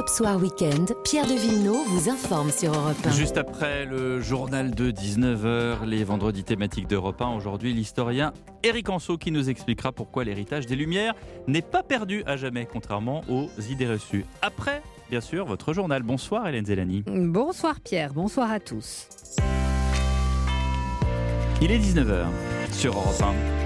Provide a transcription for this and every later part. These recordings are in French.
Europe Soir Weekend, Pierre de Villeneuve vous informe sur Europe 1. Juste après le journal de 19h, les vendredis thématiques d'Europe 1, aujourd'hui l'historien Eric Anso qui nous expliquera pourquoi l'héritage des Lumières n'est pas perdu à jamais, contrairement aux idées reçues. Après, bien sûr, votre journal. Bonsoir Hélène Zelani. Bonsoir Pierre, bonsoir à tous. Il est 19h sur Europe 1.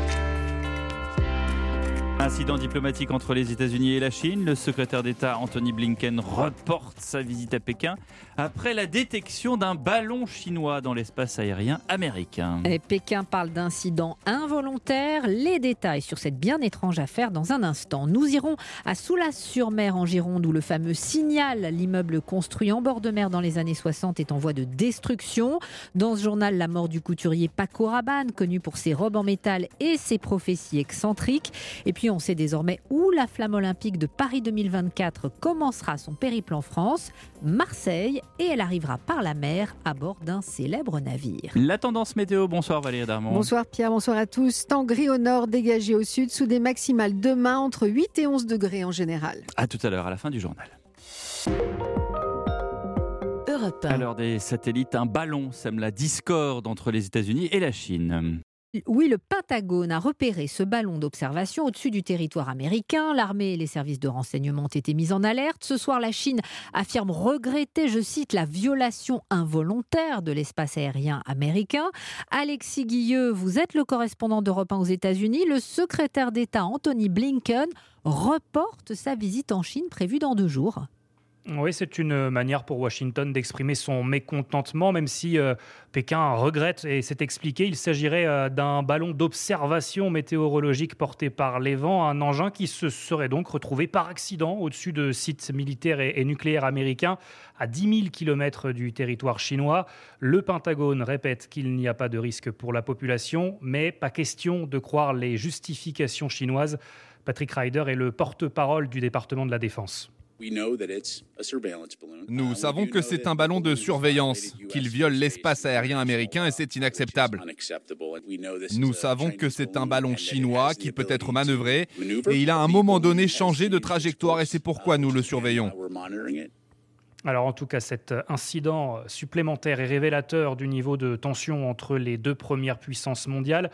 Incident diplomatique entre les États-Unis et la Chine. Le secrétaire d'État Anthony Blinken reporte sa visite à Pékin après la détection d'un ballon chinois dans l'espace aérien américain. Et Pékin parle d'incident involontaire. Les détails sur cette bien étrange affaire dans un instant. Nous irons à Soulas-sur-Mer en Gironde où le fameux Signal, l'immeuble construit en bord de mer dans les années 60, est en voie de destruction. Dans ce journal, la mort du couturier Paco Rabanne, connu pour ses robes en métal et ses prophéties excentriques. Et puis on sait désormais où la flamme olympique de Paris 2024 commencera son périple en France, Marseille, et elle arrivera par la mer à bord d'un célèbre navire. La tendance météo, bonsoir Valérie Darmon. Bonsoir Pierre, bonsoir à tous. Temps gris au nord, dégagé au sud, sous des maximales demain entre 8 et 11 degrés en général. A tout à l'heure, à la fin du journal. Europe 1. À l'heure des satellites, un ballon sème la discorde entre les États-Unis et la Chine. Oui, le Pentagone a repéré ce ballon d'observation au-dessus du territoire américain. L'armée et les services de renseignement ont été mis en alerte. Ce soir, la Chine affirme regretter, je cite, la violation involontaire de l'espace aérien américain. Alexis Guilleux, vous êtes le correspondant d'Europe 1 aux États-Unis. Le secrétaire d'État Anthony Blinken reporte sa visite en Chine prévue dans deux jours. Oui, c'est une manière pour Washington d'exprimer son mécontentement, même si euh, Pékin regrette et s'est expliqué. Il s'agirait euh, d'un ballon d'observation météorologique porté par les vents, un engin qui se serait donc retrouvé par accident au-dessus de sites militaires et, et nucléaires américains à 10 000 km du territoire chinois. Le Pentagone répète qu'il n'y a pas de risque pour la population, mais pas question de croire les justifications chinoises. Patrick Ryder est le porte-parole du département de la Défense. Nous savons que c'est un ballon de surveillance, qu'il viole l'espace aérien américain et c'est inacceptable. Nous savons que c'est un ballon chinois qui peut être manœuvré et il a à un moment donné changé de trajectoire et c'est pourquoi nous le surveillons. Alors en tout cas, cet incident supplémentaire est révélateur du niveau de tension entre les deux premières puissances mondiales.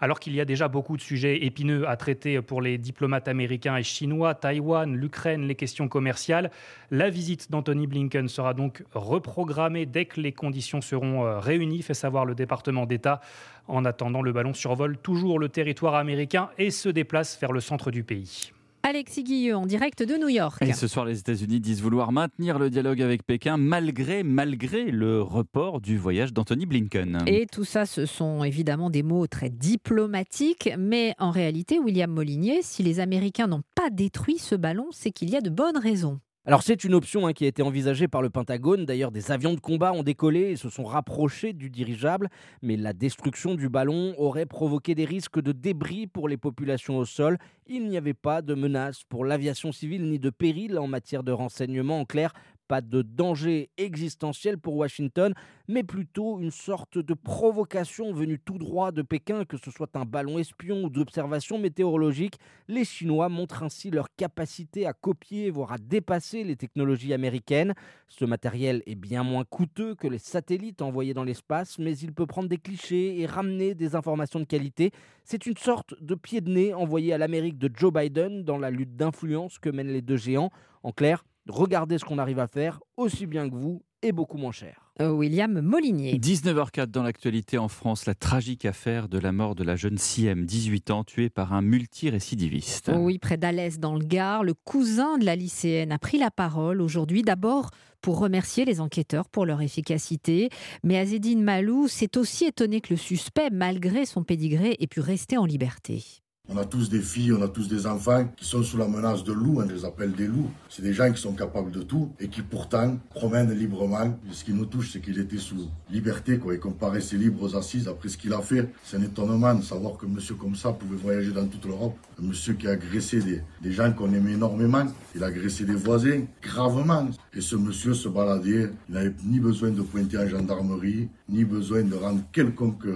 Alors qu'il y a déjà beaucoup de sujets épineux à traiter pour les diplomates américains et chinois, Taïwan, l'Ukraine, les questions commerciales, la visite d'Anthony Blinken sera donc reprogrammée dès que les conditions seront euh, réunies, fait savoir le département d'État. En attendant, le ballon survole toujours le territoire américain et se déplace vers le centre du pays. Alexis Guilleux en direct de New York. Et ce soir, les États-Unis disent vouloir maintenir le dialogue avec Pékin malgré, malgré le report du voyage d'Anthony Blinken. Et tout ça, ce sont évidemment des mots très diplomatiques, mais en réalité, William Molinier, si les Américains n'ont pas détruit ce ballon, c'est qu'il y a de bonnes raisons. Alors c'est une option hein, qui a été envisagée par le Pentagone. D'ailleurs, des avions de combat ont décollé et se sont rapprochés du dirigeable. Mais la destruction du ballon aurait provoqué des risques de débris pour les populations au sol. Il n'y avait pas de menace pour l'aviation civile ni de péril en matière de renseignement. En clair, pas de danger existentiel pour Washington, mais plutôt une sorte de provocation venue tout droit de Pékin, que ce soit un ballon espion ou d'observation météorologique. Les Chinois montrent ainsi leur capacité à copier, voire à dépasser les technologies américaines. Ce matériel est bien moins coûteux que les satellites envoyés dans l'espace, mais il peut prendre des clichés et ramener des informations de qualité. C'est une sorte de pied de nez envoyé à l'Amérique de Joe Biden dans la lutte d'influence que mènent les deux géants. En clair, regardez ce qu'on arrive à faire aussi bien que vous et beaucoup moins cher. Euh, William Molinier. 19h04 dans l'actualité en France, la tragique affaire de la mort de la jeune Siem, 18 ans, tuée par un multirécidiviste. Oui, près d'Alès, dans le Gard, le cousin de la lycéenne a pris la parole aujourd'hui. D'abord pour remercier les enquêteurs pour leur efficacité. Mais Azedine Malou s'est aussi étonné que le suspect, malgré son pédigré, ait pu rester en liberté. On a tous des filles, on a tous des enfants qui sont sous la menace de loups, on les appelle des loups. C'est des gens qui sont capables de tout et qui pourtant promènent librement. ce qui nous touche, c'est qu'il était sous liberté quoi, et qu'on paraissait libre aux assises après ce qu'il a fait. C'est un étonnement de savoir que monsieur comme ça pouvait voyager dans toute l'Europe. Un monsieur qui a agressé des, gens qu'on aimait énormément. Il a agressé des voisins gravement. Et ce monsieur se baladait. Il n'avait ni besoin de pointer en gendarmerie, ni besoin de rendre quelconque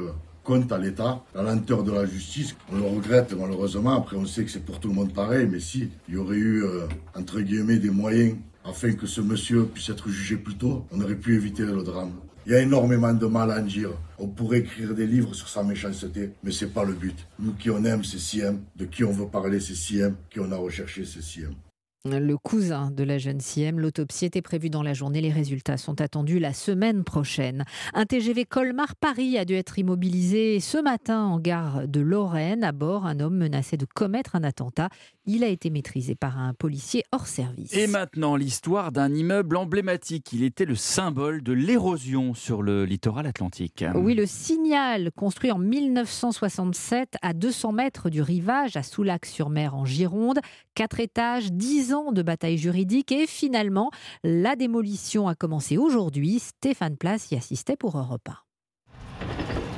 compte à l'État, la lenteur de la justice. On le regrette malheureusement. Après, on sait que c'est pour tout le monde pareil, mais si il y aurait eu, euh, entre guillemets, des moyens afin que ce monsieur puisse être jugé plus tôt, on aurait pu éviter le drame. Il y a énormément de mal à en dire. On pourrait écrire des livres sur sa méchanceté, mais c'est pas le but. Nous qui on aime, c'est Siem. De qui on veut parler, c'est Siem. Qui on a recherché, c'est Siem le cousin de la jeune Siem. L'autopsie était prévue dans la journée. Les résultats sont attendus la semaine prochaine. Un TGV Colmar-Paris a dû être immobilisé ce matin en gare de Lorraine. À bord, un homme menacé de commettre un attentat. Il a été maîtrisé par un policier hors service. Et maintenant, l'histoire d'un immeuble emblématique. Il était le symbole de l'érosion sur le littoral atlantique. Oui, le Signal, construit en 1967 à 200 mètres du rivage à Soulac-sur-Mer en Gironde. Quatre étages, 10 ans de bataille juridique et finalement, la démolition a commencé aujourd'hui. Stéphane Place y assistait pour Europe 1.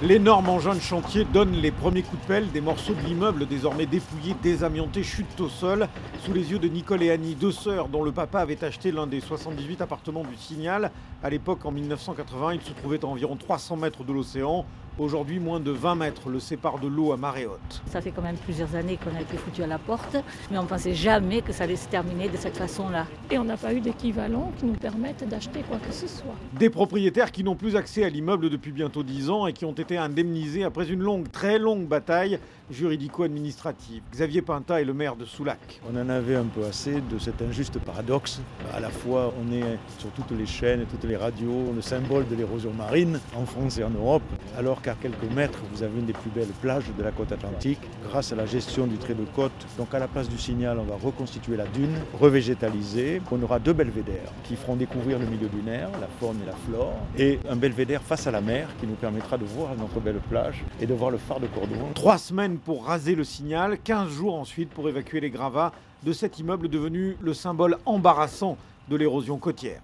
L'énorme engin de chantier donne les premiers coups de pelle. Des morceaux de l'immeuble désormais dépouillés, désamiantés, chutent au sol sous les yeux de Nicole et Annie, deux sœurs dont le papa avait acheté l'un des 78 appartements du Signal. À l'époque, en 1980, il se trouvait à environ 300 mètres de l'océan. Aujourd'hui, moins de 20 mètres le séparent de l'eau à marée haute. Ça fait quand même plusieurs années qu'on a été foutu à la porte, mais on ne pensait jamais que ça allait se terminer de cette façon-là. Et on n'a pas eu d'équivalent qui nous permette d'acheter quoi que ce soit. Des propriétaires qui n'ont plus accès à l'immeuble depuis bientôt 10 ans et qui ont été indemnisés après une longue, très longue bataille juridico-administrative. Xavier Pinta est le maire de Soulac. On en avait un peu assez de cet injuste paradoxe. À la fois, on est sur toutes les chaînes, toutes les radios, le symbole de l'érosion marine en France et en Europe, alors qu'à quelques mètres, vous avez une des plus belles plages de la côte atlantique. Grâce à la gestion du trait de côte, donc à la place du signal, on va reconstituer la dune, revégétaliser. On aura deux belvédères qui feront découvrir le milieu dunaire, la faune et la flore, et un belvédère face à la mer qui nous permettra de voir notre belle plage et de voir le phare de Cordoue. Trois semaines pour raser le signal, 15 jours ensuite pour évacuer les gravats de cet immeuble devenu le symbole embarrassant de l'érosion côtière.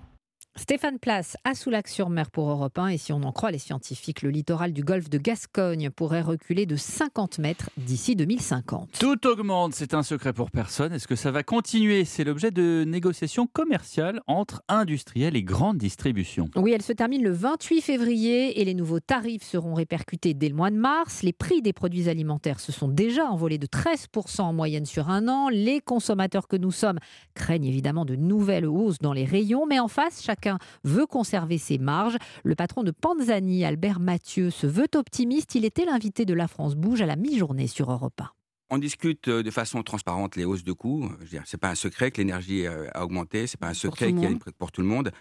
Stéphane Place à Soulac-sur-Mer pour Europe 1 et si on en croit les scientifiques, le littoral du golfe de Gascogne pourrait reculer de 50 mètres d'ici 2050. Tout augmente, c'est un secret pour personne. Est-ce que ça va continuer? C'est l'objet de négociations commerciales entre industriels et grandes distributions. Oui, elle se termine le 28 février et les nouveaux tarifs seront répercutés dès le mois de mars. Les prix des produits alimentaires se sont déjà envolés de 13% en moyenne sur un an. Les consommateurs que nous sommes craignent évidemment de nouvelles hausses dans les rayons, mais en face, chaque veut conserver ses marges. Le patron de Panzani, Albert Mathieu, se veut optimiste. Il était l'invité de La France Bouge à la mi-journée sur Europe 1. On discute euh, de façon transparente les hausses de coûts. Ce n'est pas un secret que l'énergie euh, a augmenté, c'est pas un secret qu'il y a pour tout le monde.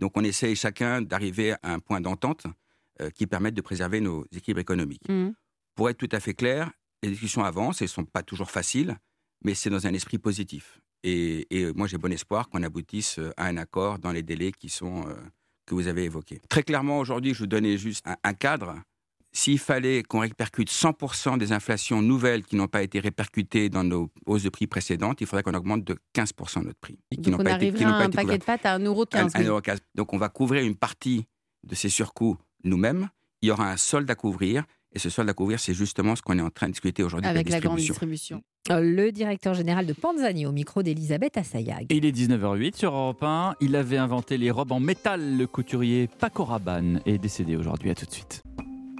Donc on essaye chacun d'arriver à un point d'entente euh, qui permette de préserver nos équilibres économiques. Mmh. Pour être tout à fait clair, les discussions avancent et ne sont pas toujours faciles, mais c'est dans un esprit positif. Et, moi, j'ai bon espoir qu'on aboutisse euh, à un accord dans les délais qui sont, euh, que vous avez évoqués. Très clairement, aujourd'hui, je vous donnais juste un, cadre. S'il fallait qu'on répercute 100% des inflations nouvelles qui n'ont pas été répercutées dans nos hausses de prix précédentes, il faudrait qu'on augmente de 15% notre prix. Donc on arriverait à un paquet de pâtes à 1,15€. Donc on va couvrir une partie de ces surcoûts nous-mêmes. Il y aura un solde à couvrir et ce solde à couvrir, c'est justement ce qu'on est en train de discuter aujourd'hui avec, la, grande distribution. Le directeur général de Panzani au micro d'Elisabeth Assayag. il est 19h08 sur Europe 1. Il avait inventé les robes en métal. Le couturier Paco Rabanne est décédé aujourd'hui. À tout de suite.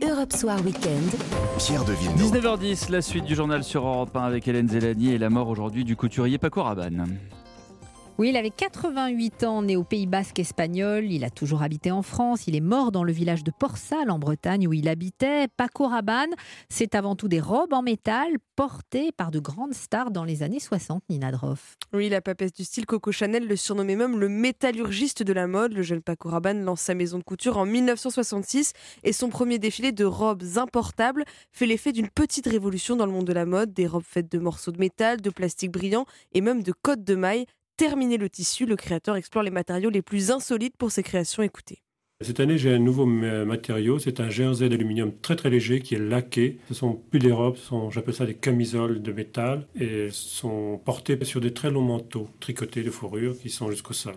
Europe Soir Weekend. Pierre de Villeneuve. 19h10, la suite du journal sur Europe 1 avec Hélène Zélani et la mort aujourd'hui du couturier Paco Rabanne. Oui, il avait 88 ans, né au Pays Basque espagnol. Il a toujours habité en France. Il est mort dans le village de Port-Salle, en Bretagne, où il habitait. Paco Rabanne, c'est avant tout des robes en métal portées par de grandes stars dans les années 60, Nina Droff. Oui, la papesse du style Coco Chanel le surnommait même le métallurgiste de la mode. Le jeune Paco Rabanne lance sa maison de couture en 1966 et son premier défilé de robes importables fait l'effet d'une petite révolution dans le monde de la mode. Des robes faites de morceaux de métal, de plastique brillant et même de côtes de mailles terminer le tissu, le créateur explore les matériaux les plus insolites pour ses créations. Écoutez. Cette année, j'ai un nouveau matériau. C'est un jersey d'aluminium très très léger qui est laqué. Ce sont plus des robes, j'appelle ça des camisoles de métal et sont portées sur des très longs manteaux tricotés de fourrure qui sont jusqu'au sol.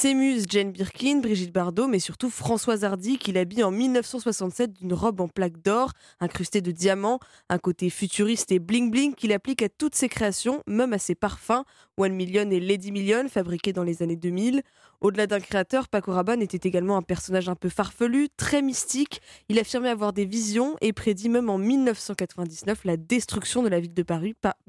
Ses muses, Jane Birkin, Brigitte Bardot, mais surtout Françoise Hardy, qui l'habille en 1967 d'une robe en plaque d'or, incrustée de diamants, un côté futuriste et bling-bling qu'il applique à toutes ses créations, même à ses parfums, One Million et Lady Million, fabriqués dans les années 2000. Au-delà d'un créateur, Paco Rabanne était également un personnage un peu farfelu, très mystique. Il affirmait avoir des visions et prédit même en 1999 la destruction de la ville de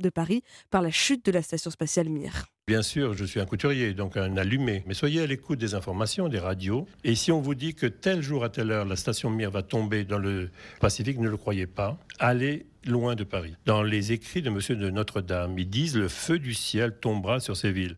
Paris par la chute de la station spatiale Mir. Bien sûr, je suis un couturier, donc un allumé. Mais soyez à l'écoute des informations, des radios. Et si on vous dit que tel jour à telle heure, la station Mir va tomber dans le Pacifique, ne le croyez pas. Allez loin de Paris. Dans les écrits de Monsieur de Notre-Dame, ils disent le feu du ciel tombera sur ces villes.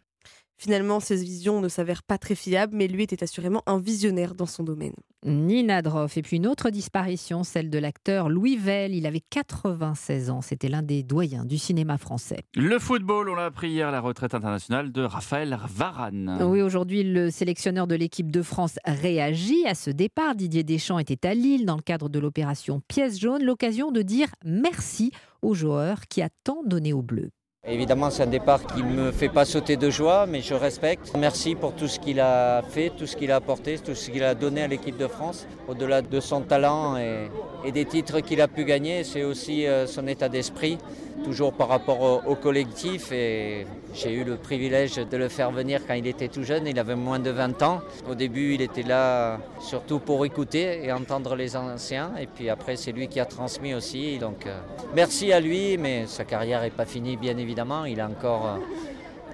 Finalement, ces visions ne s'avèrent pas très fiables, mais lui était assurément un visionnaire dans son domaine. Nina Droff. Et puis une autre disparition, celle de l'acteur Louis Vell. Il avait 96 ans. C'était l'un des doyens du cinéma français. Le football, on l'a appris hier, la retraite internationale de Raphaël Varane. Oui, aujourd'hui, le sélectionneur de l'équipe de France réagit à ce départ. Didier Deschamps était à Lille dans le cadre de l'opération Pièce jaune, l'occasion de dire merci au joueur qui a tant donné au bleu. Évidemment, c'est un départ qui ne me fait pas sauter de joie, mais je respecte. Merci pour tout ce qu'il a fait, tout ce qu'il a apporté, tout ce qu'il a donné à l'équipe de France. Au-delà de son talent et, des titres qu'il a pu gagner, c'est aussi euh, son état d'esprit, toujours par rapport au, collectif. Et j'ai eu le privilège de le faire venir quand il était tout jeune, il avait moins de 20 ans. Au début, il était là surtout pour écouter et entendre les anciens. Et puis après, c'est lui qui a transmis aussi. Donc euh, merci à lui, mais sa carrière n'est pas finie, bien évidemment. Il a encore euh,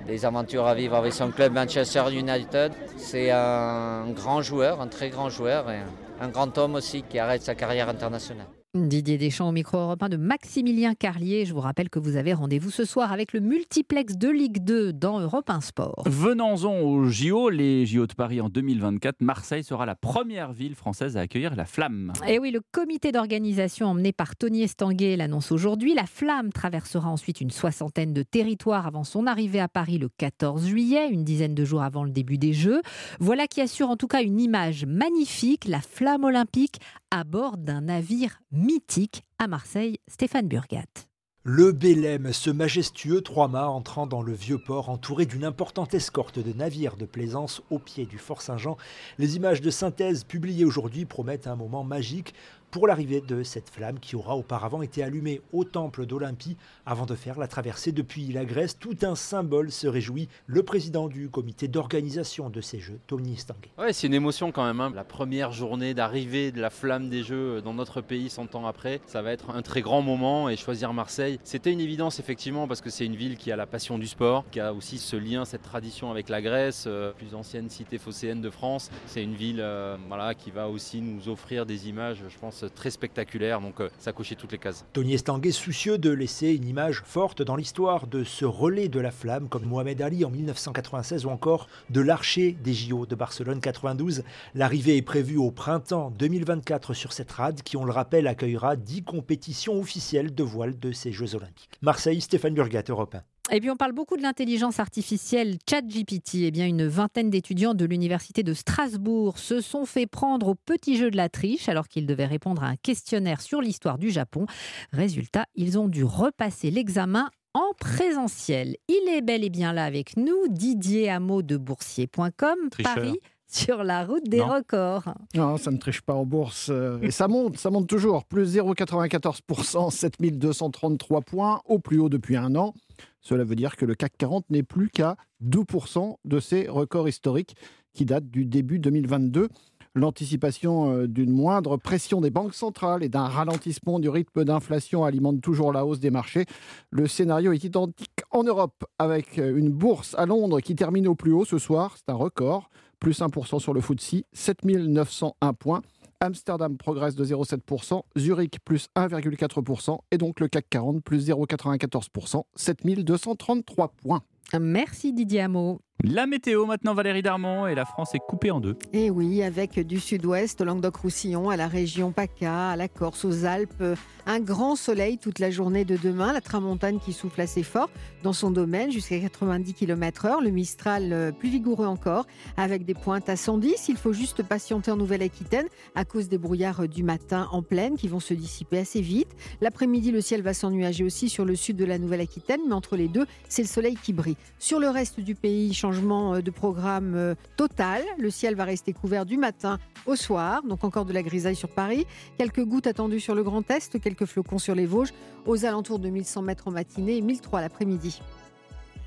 des aventures à vivre avec son club Manchester United. C'est un grand joueur, un très grand joueur et un grand homme aussi qui arrête sa carrière internationale. Didier Deschamps au micro européen de Maximilien Carlier. Je vous rappelle que vous avez rendez-vous ce soir avec le multiplex de Ligue 2 dans Europe 1 Sport. Venons-en aux JO, les JO de Paris en 2024. Marseille sera la première ville française à accueillir la Flamme. Et oui, le comité d'organisation emmené par Tony Estanguet l'annonce aujourd'hui. La Flamme traversera ensuite une soixantaine de territoires avant son arrivée à Paris le 14 juillet, une dizaine de jours avant le début des Jeux. Voilà qui assure en tout cas une image magnifique, la Flamme olympique à bord d'un navire mythique à Marseille, Stéphane Burgat. Le Bélème, ce majestueux trois-mâts entrant dans le vieux port entouré d'une importante escorte de navires de plaisance au pied du Fort Saint-Jean. Les images de synthèse publiées aujourd'hui promettent un moment magique pour l'arrivée de cette flamme qui aura auparavant été allumée au temple d'Olympie avant de faire la traversée depuis la Grèce. Tout un symbole se réjouit le président du comité d'organisation de ces Jeux, Tony Stanguet. Ouais, c'est une émotion quand même. Hein. La première journée d'arrivée de la flamme des Jeux dans notre pays 100 ans après, ça va être un très grand moment et choisir Marseille, c'était une évidence effectivement parce que c'est une ville qui a la passion du sport, qui a aussi ce lien, cette tradition avec la Grèce, euh, plus ancienne cité phocéenne de France. C'est une ville euh, voilà, qui va aussi nous offrir des images, je pense, très spectaculaire, donc euh, ça cochait toutes les cases. Tony Estanguet, soucieux de laisser une image forte dans l'histoire de ce relais de la flamme, comme Mohamed Ali en 1996 ou encore de l'archer des JO de Barcelone 92. L'arrivée est prévue au printemps 2024 sur cette rade qui, on le rappelle, accueillera 10 compétitions officielles de voile de ces Jeux Olympiques. Marseille, Stéphane Burgat, Europe 1. Et puis on parle beaucoup de l'intelligence artificielle ChatGPT. Eh bien, une vingtaine d'étudiants de l'université de Strasbourg se sont fait prendre au petit jeu de la triche alors qu'ils devaient répondre à un questionnaire sur l'histoire du Japon. Résultat, ils ont dû repasser l'examen en présentiel. Il est bel et bien là avec nous, Didier Hameau de boursier.com, Paris sur la route des records. Non, ça ne triche pas en bourse. Euh, et ça monte, ça monte toujours. Plus 0,94%, 7233 points, au plus haut depuis un an. Cela veut dire que le CAC 40 n'est plus qu'à 2% de ses records historiques qui datent du début 2022. L'anticipation euh, d'une moindre pression des banques centrales et d'un ralentissement du rythme d'inflation alimente toujours la hausse des marchés. Le scénario est identique en Europe avec euh, une bourse à Londres qui termine au plus haut ce soir. C'est un record. Plus 1% sur le FTSE, 7901 points. Amsterdam progresse de 0,7%, Zurich plus 1,4% et donc le CAC 40 plus 0,94%, 7233 points. Merci Didier Hameau. La météo maintenant, Valérie Darmon, et la France est coupée en deux. Et oui, avec du sud-ouest, au Languedoc-Roussillon, à la région PACA, à la Corse, aux Alpes, un grand soleil toute la journée de demain, la tramontane qui souffle assez fort dans son domaine jusqu'à 90 km/h, le Mistral euh, plus vigoureux encore, avec des pointes à 110. Il faut juste patienter en Nouvelle-Aquitaine à cause des brouillards du matin en pleine qui vont se dissiper assez vite. L'après-midi, le ciel va s'ennuager aussi sur le sud de la Nouvelle-Aquitaine, mais entre les deux, c'est le soleil qui brille. Sur le reste du pays, changement euh, de programme euh, total. Le ciel va rester couvert du matin au soir, donc encore de la grisaille sur Paris. Quelques gouttes attendues sur le Grand Est, quelques flocons sur les Vosges, aux alentours de 1100 mètres en matinée et 1003 l'après-midi.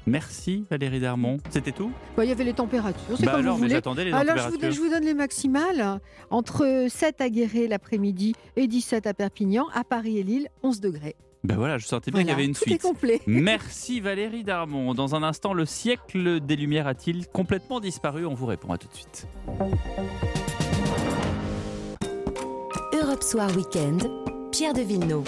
Merci Valérie Darmon. C'était tout? Bah, Il y avait les températures. Bah alors, vous les alors je vous, donne les maximales. Entre 7 à Guéret l'après-midi et 17 à Perpignan. À Paris et Lille, 11 degrés. Ben voilà, je sentais bien qu'il y avait une suite. Merci Valérie Darmon. Dans un instant, le siècle des Lumières a-t-il complètement disparu? On vous répond à tout de suite. Europe Soir Weekend, Pierre de Villeneuve.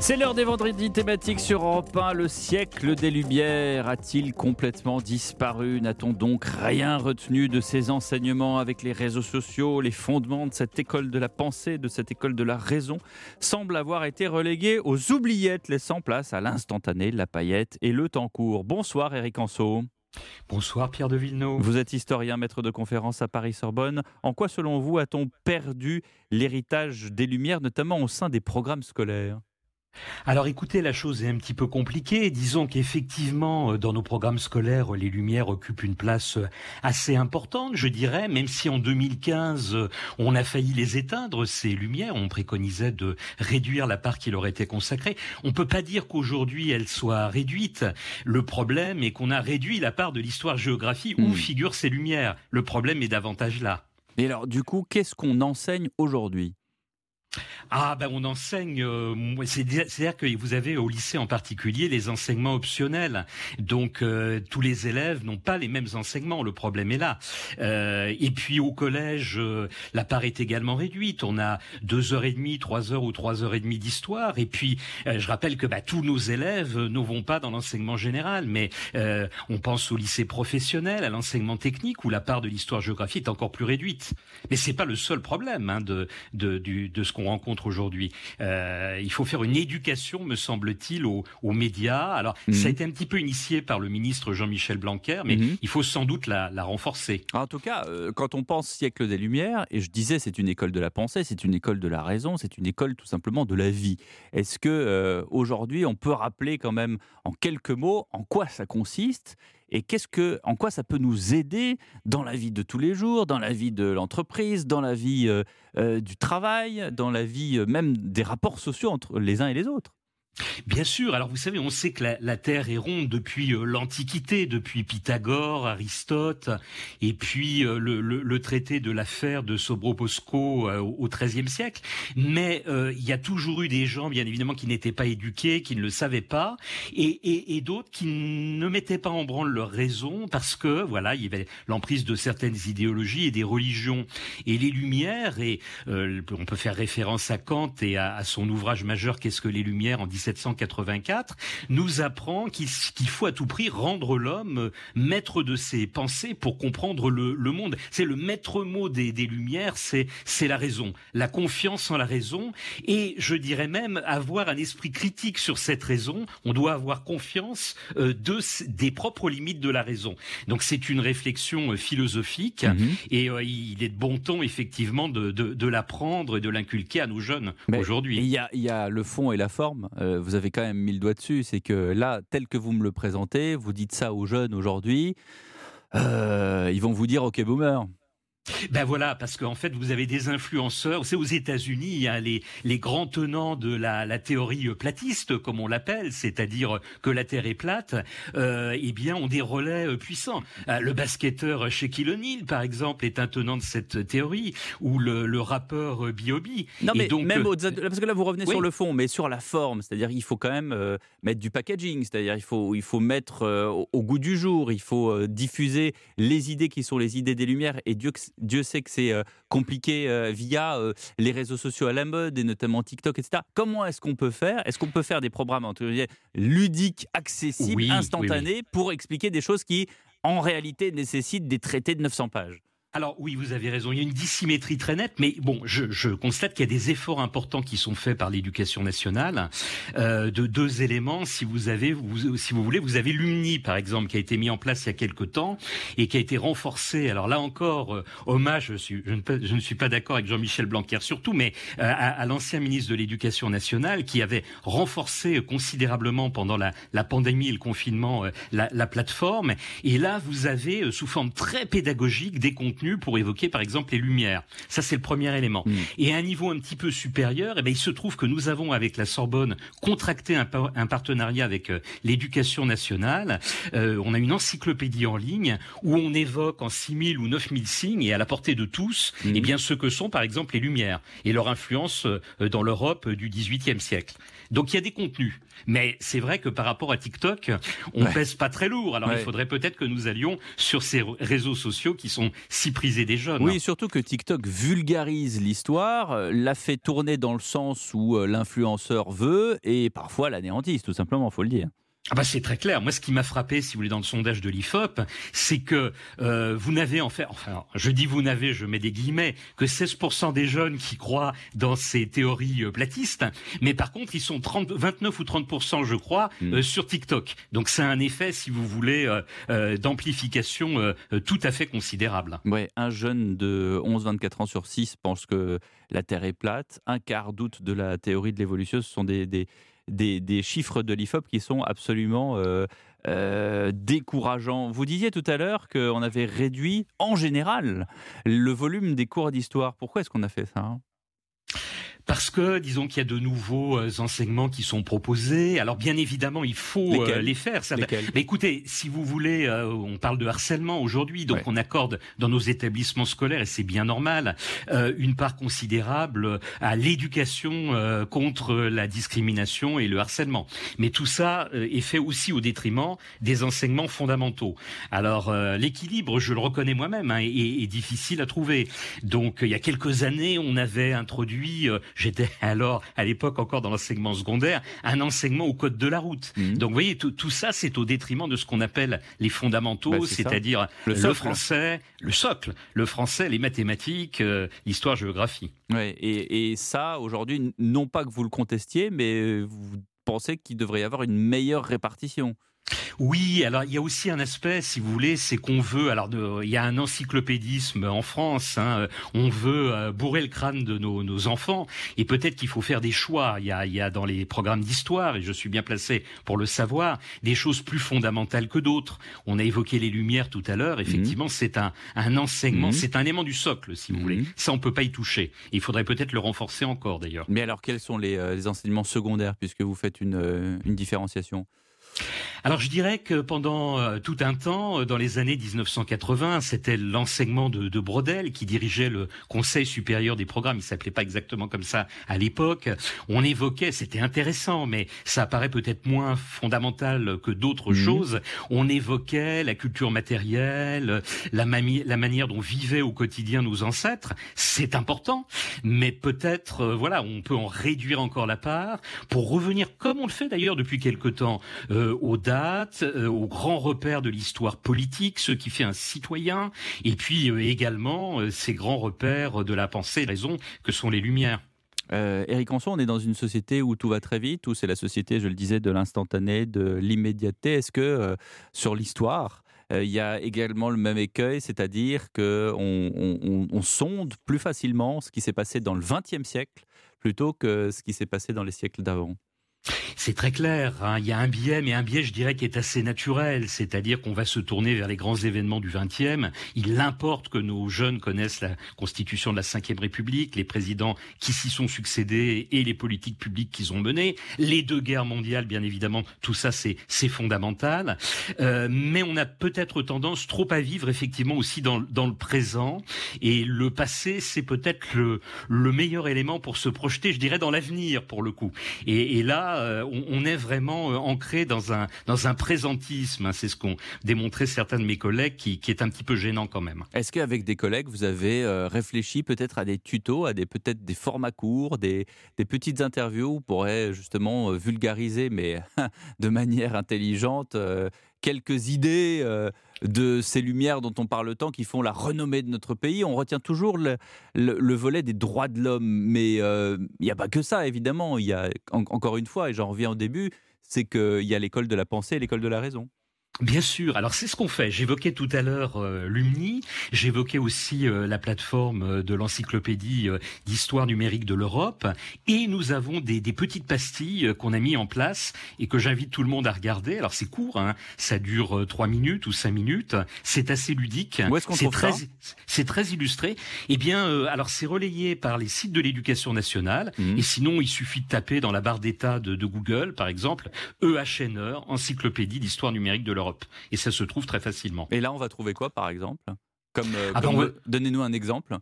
C'est l'heure des vendredis thématiques sur Europe 1. Le siècle des Lumières a-t-il complètement disparu? N'a-t-on donc rien retenu de ces enseignements avec les réseaux sociaux Les fondements de cette école de la pensée, de cette école de la raison, semblent avoir été relégués aux oubliettes, laissant place à l'instantané, la paillette et le temps court. Bonsoir Eric Anso. Bonsoir Pierre de Villeneuve. Vous êtes historien, maître de conférence à Paris-Sorbonne. En quoi, selon vous, a-t-on perdu l'héritage des Lumières, notamment au sein des programmes scolaires? Alors écoutez, la chose est un petit peu compliquée. Disons qu'effectivement, euh, dans nos programmes scolaires, les lumières occupent une place euh, assez importante, je dirais, même si en 2015, euh, on a failli les éteindre, ces lumières. On préconisait de réduire la part qui leur était consacrée. On ne peut pas dire qu'aujourd'hui, elles soient réduites. Le problème est qu'on a réduit la part de l'histoire-géographie où hmm. figurent ces lumières. Le problème est davantage là. Et alors, du coup, qu'est-ce qu'on enseigne aujourd'hui? Ah ben on enseigne, euh, c'est-à-dire que vous avez au lycée en particulier les enseignements optionnels. Donc euh, tous les élèves n'ont pas les mêmes enseignements, le problème est là. Euh, et puis au collège, la part est également réduite. On a deux heures et demie, trois heures ou trois heures et demie d'histoire. Et puis je rappelle que bah, tous nos élèves ne vont pas dans l'enseignement général, mais on pense au lycée professionnel, à l'enseignement technique où la part de l'histoire-géographie est encore plus réduite. Mais c'est pas le seul problème hein, de, de, de ce qu'on rencontre aujourd'hui. Euh, il faut faire une éducation, me semble-t-il, aux, médias. Alors, ça a mhm. été un petit peu initié par le ministre Jean-Michel Blanquer, mais mhm. il faut sans doute la, renforcer. En tout cas, euh, quand on pense siècle des Lumières, et je disais c'est une école de la pensée, c'est une école de la raison, c'est une école tout simplement de la vie. Est-ce que euh, aujourd'hui on peut rappeler quand même en quelques mots en quoi ça consiste et qu'est-ce que, en quoi ça peut nous aider dans la vie de tous les jours, dans la vie de l'entreprise, dans la vie euh, euh, du travail, dans la vie euh, même des rapports sociaux entre les uns et les autres? Bien sûr. Alors vous savez, on sait que la, Terre est ronde depuis euh, l'Antiquité, depuis Pythagore, Aristote, et puis euh, le, traité de l'affaire de Sobroposco euh, au XIIIe siècle. Mais il y a toujours eu des gens, bien évidemment, qui n'étaient pas éduqués, qui ne le savaient pas, et, d'autres qui ne mettaient pas en branle leur raison parce que voilà, il y avait l'emprise de certaines idéologies et des religions. Et les Lumières, et on peut faire référence à Kant et à, à son ouvrage majeur Qu'est-ce que les Lumières en 1784, nous apprend qu'il faut à tout prix rendre l'homme euh, maître de ses pensées pour comprendre le, monde. C'est le maître mot des, Lumières, c'est la raison, la confiance en la raison, et je dirais même avoir un esprit critique sur cette raison. On doit avoir confiance euh, de, des propres limites de la raison. Donc c'est une réflexion euh, philosophique, mhm. et il est de bon ton effectivement de, de, l'apprendre et de l'inculquer à nos jeunes aujourd'hui. Il y a, y a le fond et la forme. Euh, vous avez quand même mis le doigt dessus, c'est que là, tel que vous me le présentez, vous dites ça aux jeunes aujourd'hui, euh, ils vont vous dire OK boomer. Ben voilà, parce qu'en fait, vous avez des influenceurs. C'est aux États-Unis, a les, les grands tenants de la, la théorie platiste, comme on l'appelle, c'est-à-dire que la Terre est plate. Euh, eh bien, ont des relais euh, puissants. Euh, le basketteur Shaquille O'Neal, par exemple, est un tenant de cette théorie, ou le, le rappeur euh, B.O.B. Non, mais donc, même parce que là, vous revenez sur le fond, mais sur la forme, c'est-à-dire il faut quand même mettre du packaging, c'est-à-dire il faut il faut mettre au, goût du jour, il faut diffuser les idées qui sont les idées des Lumières. Et Dieu Dieu sait que c'est euh, compliqué euh, via euh, les réseaux sociaux à la mode et notamment TikTok, etc. Comment est-ce qu'on peut faire? Est-ce qu'on peut faire des programmes ludiques, accessibles, instantanés pour expliquer des choses qui, en réalité, nécessitent des traités de 900 pages? Alors oui, vous avez raison, il y a une dissymétrie très nette, mais bon, je, constate qu'il y a des efforts importants qui sont faits par l'éducation nationale euh, de deux éléments. Si vous avez, si vous voulez, vous avez l'UMNI par exemple qui a été mis en place il y a quelque temps et qui a été renforcé. Alors là encore, euh, hommage, je, suis, je, ne, je, suis pas d'accord avec Jean-Michel Blanquer surtout, mais euh, à, l'ancien ministre de l'Éducation nationale qui avait renforcé considérablement pendant la, pandémie et le confinement la, la, plateforme. Et là, vous avez sous forme très pédagogique des contenus contenu pour évoquer par exemple les lumières. Ça c'est le premier élément. Mm. Et à un niveau un petit peu supérieur, eh ben, il se trouve que nous avons avec la Sorbonne contracté un, par- un partenariat avec euh, l'éducation nationale. Euh, on a une encyclopédie en ligne où on évoque en 6000 ou 9000 signes et à la portée de tous, eh bien ce que sont par exemple les lumières et leur influence euh, dans l'Europe du XVIIIe siècle. Donc il y a des contenus. Mais c'est vrai que par rapport à TikTok, on Ouais. pèse pas très lourd. Alors Ouais. il faudrait peut-être que nous allions sur ces réseaux sociaux qui sont si prisés des jeunes. Oui, surtout que TikTok vulgarise l'histoire, euh, la fait tourner dans le sens où euh, l'influenceur veut et parfois l'anéantise, tout simplement, faut le dire. Ah bah c'est très clair. Moi, ce qui m'a frappé, si vous voulez, dans le sondage de l'IFOP, c'est que euh, vous n'avez en fait, enfin, je dis vous n'avez, je mets des guillemets, que 16% des jeunes qui croient dans ces théories euh, platistes, mais par contre, ils sont 30, 29 ou 30%, je crois, euh, sur TikTok. Donc c'est un effet, si vous voulez, euh, euh, d'amplification tout à fait considérable. Ouais, un jeune de 11-24 ans sur 6 pense que la Terre est plate. Un quart doute de la théorie de l'évolution. Ce sont des, des, des, des chiffres de l'IFOP qui sont absolument euh, euh, décourageants. Vous disiez tout à l'heure qu'on avait réduit en général le volume des cours d'histoire. Pourquoi est-ce qu'on a fait ça? Parce que, disons qu'il y a de nouveaux euh, enseignements qui sont proposés. Alors, bien évidemment, il faut euh, les faire. Ça- Mais écoutez, si vous voulez, euh, on parle de harcèlement aujourd'hui, donc on accorde dans nos établissements scolaires, et c'est bien normal, euh, une part considérable à l'éducation contre la discrimination et le harcèlement. Mais tout ça est fait aussi au détriment des enseignements fondamentaux. Alors, l'équilibre, je le reconnais moi-même, hein, est, est difficile à trouver. Donc, il y a quelques années, on avait introduit, j'étais alors à l'époque encore dans l'enseignement secondaire, un enseignement au code de la route. Donc, vous voyez, tout, tout ça, c'est au détriment de ce qu'on appelle les fondamentaux, Bah, c'est-à-dire Le français, le socle, le français, les mathématiques, euh, l'histoire, géographie. Ouais, et, et ça, aujourd'hui, non pas que vous le contestiez, mais vous pensez qu'il devrait y avoir une meilleure répartition. Oui, alors il y a aussi un aspect, si vous voulez, c'est qu'on veut. Alors de- il y a un encyclopédisme en France. hein, euh, on veut euh, bourrer le crâne de nos, nos enfants, et peut-être qu'il faut faire des choix. Il y a, il y a dans les programmes d'histoire, et je suis bien placé pour le savoir, des choses plus fondamentales que d'autres. On a évoqué les lumières tout à l'heure. Effectivement, c'est un, un enseignement, Mhm. c'est un élément du socle, si vous voulez. Ça, on peut pas y toucher. Il faudrait peut-être le renforcer encore, d'ailleurs. Mais alors, quels sont les, euh, les enseignements secondaires, puisque vous faites une, euh, une différenciation? Alors je dirais que pendant euh, tout un temps, euh, dans les années 1980, c'était l'enseignement de, de Brodel qui dirigeait le Conseil supérieur des programmes. Il s'appelait pas exactement comme ça à l'époque. On évoquait, c'était intéressant, mais ça apparaît peut-être moins fondamental que d'autres choses. On évoquait la culture matérielle, la, la manière dont vivaient au quotidien nos ancêtres. C'est important, mais peut-être, euh, voilà, on peut en réduire encore la part pour revenir, comme on le fait d'ailleurs depuis quelque temps, euh, aux dates, euh, aux grands repères de l'histoire politique, ce qui fait un citoyen, et puis euh, également euh, ces grands repères de la pensée, raison, que sont les Lumières. Euh, Éric Anson, on est dans une société où tout va très vite, où c'est la société, je le disais, de l'instantané, de l'immédiateté. Est-ce que euh, sur l'histoire, euh, il y a également le même écueil, c'est-à-dire qu'on on, on- on sonde plus facilement ce qui s'est passé dans le XXe siècle plutôt que ce qui s'est passé dans les siècles d'avant? C'est très clair, hein. il y a un biais, mais un biais, je dirais, qui est assez naturel, c'est-à-dire qu'on va se tourner vers les grands événements du XXe. Il importe que nos jeunes connaissent la constitution de la Ve République, les présidents qui s'y sont succédés et les politiques publiques qu'ils ont menées, les deux guerres mondiales, bien évidemment, tout ça, c'est fondamental. Euh, mais on a peut-être tendance trop à vivre effectivement aussi dans, dans le présent, et le passé, c'est peut-être le, le meilleur élément pour se projeter, je dirais, dans l'avenir, pour le coup. Et, et là, euh, on, est vraiment euh, ancré dans un, dans un présentisme. hein. C'est ce qu'ont démontré certains de mes collègues, qui, est un petit peu gênant quand même. Est-ce qu'avec des collègues, vous avez euh, réfléchi peut-être à des tutos, à des peut-être des formats courts, des, des petites interviews où on pourrait justement vulgariser, mais de manière intelligente, quelques idées de ces lumières dont on parle tant, qui font la renommée de notre pays On retient toujours le, le- le volet des droits de l'homme, mais euh, il n'y a pas que ça, évidemment. Il y a, en- encore une fois, et j'en reviens au début, c'est qu'il y a l'école de la pensée et l'école de la raison. Bien sûr. Alors c'est ce qu'on fait. J'évoquais tout à l'heure euh, Lumni. J'évoquais aussi euh, la plateforme euh, de l'encyclopédie d'histoire numérique de l'Europe. Et nous avons des, des petites pastilles qu'on a mis en place et que j'invite tout le monde à regarder. Alors c'est court, hein. ça dure trois minutes ou cinq minutes. C'est assez ludique. Où est-ce qu'on c'est trouve très, ça? c'est très illustré. Eh bien, alors c'est relayé par les sites de l'éducation nationale. Mmh. Et sinon, il suffit de taper dans la barre d'état de, de Google, par exemple, EHNE, encyclopédie d'histoire numérique de l'Europe. Et ça se trouve très facilement. Et là, on va trouver quoi, par exemple? Comme, euh, Ah comme- ben, Donnez-nous un exemple.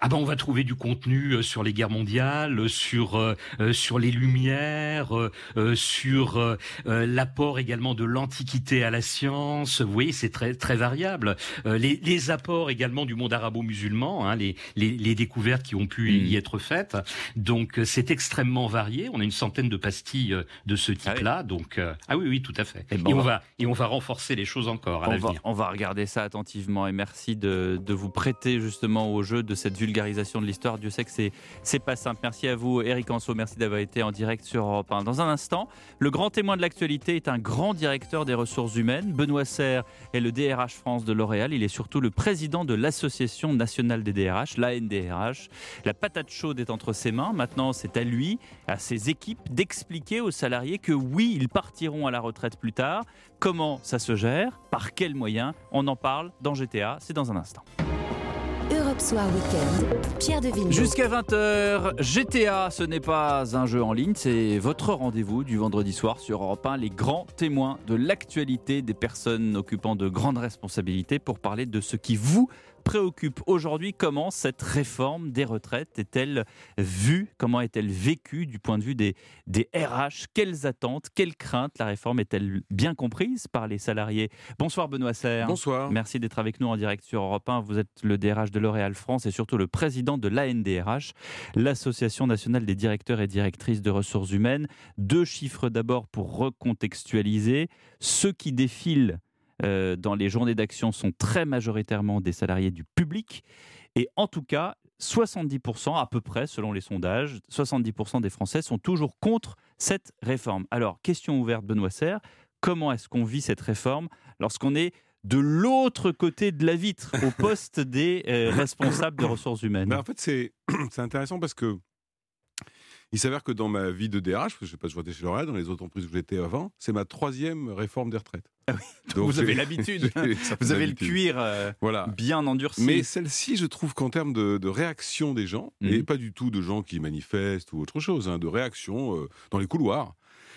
Ah ben on va trouver du contenu euh, sur les guerres mondiales, sur euh, euh, sur les Lumières, euh, euh, sur euh, l'apport également de l'Antiquité à la science. Vous voyez, c'est très très variable. Euh, les, les apports également du monde arabo-musulman, hein, les, les les découvertes qui ont pu y être faites. Donc c'est extrêmement varié. On a une centaine de pastilles de ce type-là. Donc euh, ah oui oui tout à fait. Eh ben, et on va- et on va renforcer les choses encore à On va, l'avenir. on va regarder ça attentivement et merci de, de vous prêter justement au jeu de cette vulgarisation de l'histoire. Dieu sait que c'est, c'est pas simple. Merci à vous, Eric Anso. Merci d'avoir été en direct sur Europe 1. Dans un instant, le grand témoin de l'actualité est un grand directeur des ressources humaines. Benoît Serre est le DRH France de L'Oréal. Il est surtout le président de l'Association nationale des DRH, l'ANDRH. La patate chaude est entre ses mains. Maintenant, c'est à lui, à ses équipes, d'expliquer aux salariés que oui, ils partiront à la retraite plus tard. Comment ça se gère? Par quels moyens? On en parle dans GTA. C'est dans un instant. Europe Soir Weekend, Pierre de. Jusqu'à 20h, GTA, ce n'est pas un jeu en ligne, c'est votre rendez-vous du vendredi soir sur Europe 1, les grands témoins de l'actualité des personnes occupant de grandes responsabilités pour parler de ce qui vous préoccupe aujourd'hui. Comment cette réforme des retraites est-elle vue Comment est-elle vécue du point de vue des, des RH Quelles attentes Quelles craintes La réforme est-elle bien comprise par les salariés? Bonsoir Benoît Serre. Bonsoir. Merci d'être avec nous en direct sur Europe 1. Vous êtes le DRH de L'Oréal France et surtout le président de l'ANDRH, l'Association nationale des directeurs et directrices de ressources humaines. Deux chiffres d'abord pour recontextualiser. Ceux qui défilent euh, dans les journées d'action sont très majoritairement des salariés du public. Et en tout cas, 70% à peu près, selon les sondages, 70% des Français sont toujours contre cette réforme. Alors, question ouverte, Benoît Serre, comment est-ce qu'on vit cette réforme lorsqu'on est de l'autre côté de la vitre, au poste des euh, responsables des ressources humaines? Ben, en fait, c'est c'est intéressant parce que il s'avère que dans ma vie de DRH, parce que je sais pas, je j'étais chez L'Oréal, dans les autres entreprises où j'étais avant, c'est ma troisième réforme des retraites. Ah vous avez l'habitude. Vous avez le cuir euh, bien endurci. Mais celle-ci, je trouve qu'en termes de, de réaction des gens, Mhm. et pas du tout de gens qui manifestent ou autre chose, hein, de réaction euh, dans les couloirs,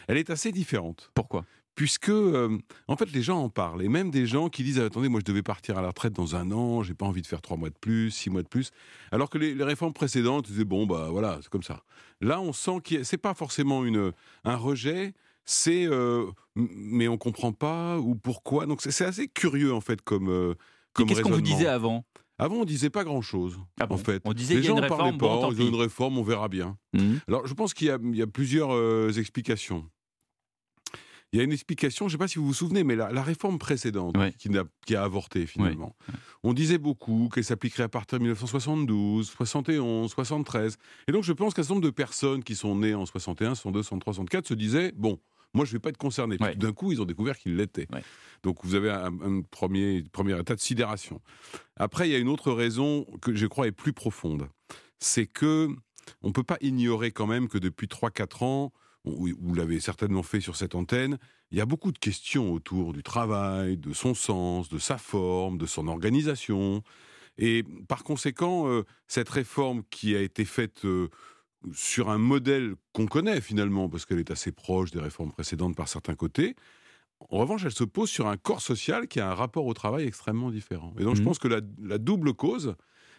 elle est assez différente. Pourquoi? Puisque, euh, en fait, les gens en parlent. Et même des gens qui disent Attendez, moi, je devais partir à la retraite dans un an, j'ai pas envie de faire trois mois de plus, six mois de plus. Alors que les, les réformes précédentes disaient Bon, bah voilà, c'est comme ça. Là, on sent que c'est pas forcément une, un rejet, c'est euh, mais on comprend pas ou pourquoi. Donc, c'est assez curieux, en fait, comme. euh, comme Qu'est-ce qu'on vous disait avant? Avant, on disait pas grand-chose. en fait, On disait, les il y a gens une en parlaient pas. bon, ils ont une réforme, on verra bien. Mhm. Alors, je pense qu'il y a, il y a plusieurs euh, explications. Il y a une explication, je ne sais pas si vous vous souvenez, mais la, la réforme précédente qui, a avorté finalement, on disait beaucoup qu'elle s'appliquerait à partir de 1972, 71, 73. Et donc je pense qu'un certain nombre de personnes qui sont nées en 61, 62, 63, 64 se disaient, bon, moi je ne vais pas être concerné. Tout D'un coup, ils ont découvert qu'ils l'étaient. Donc vous avez un, un premier, premier état de sidération. Après, il y a une autre raison que je crois est plus profonde. C'est que on ne peut pas ignorer quand même que depuis 3-4 ans, vous l'avez certainement fait sur cette antenne, il y a beaucoup de questions autour du travail, de son sens, de sa forme, de son organisation. Et par conséquent, euh, cette réforme qui a été faite euh, sur un modèle qu'on connaît finalement, parce qu'elle est assez proche des réformes précédentes par certains côtés, en revanche, elle se pose sur un corps social qui a un rapport au travail extrêmement différent. Et donc, je Mhm. pense que la, la double cause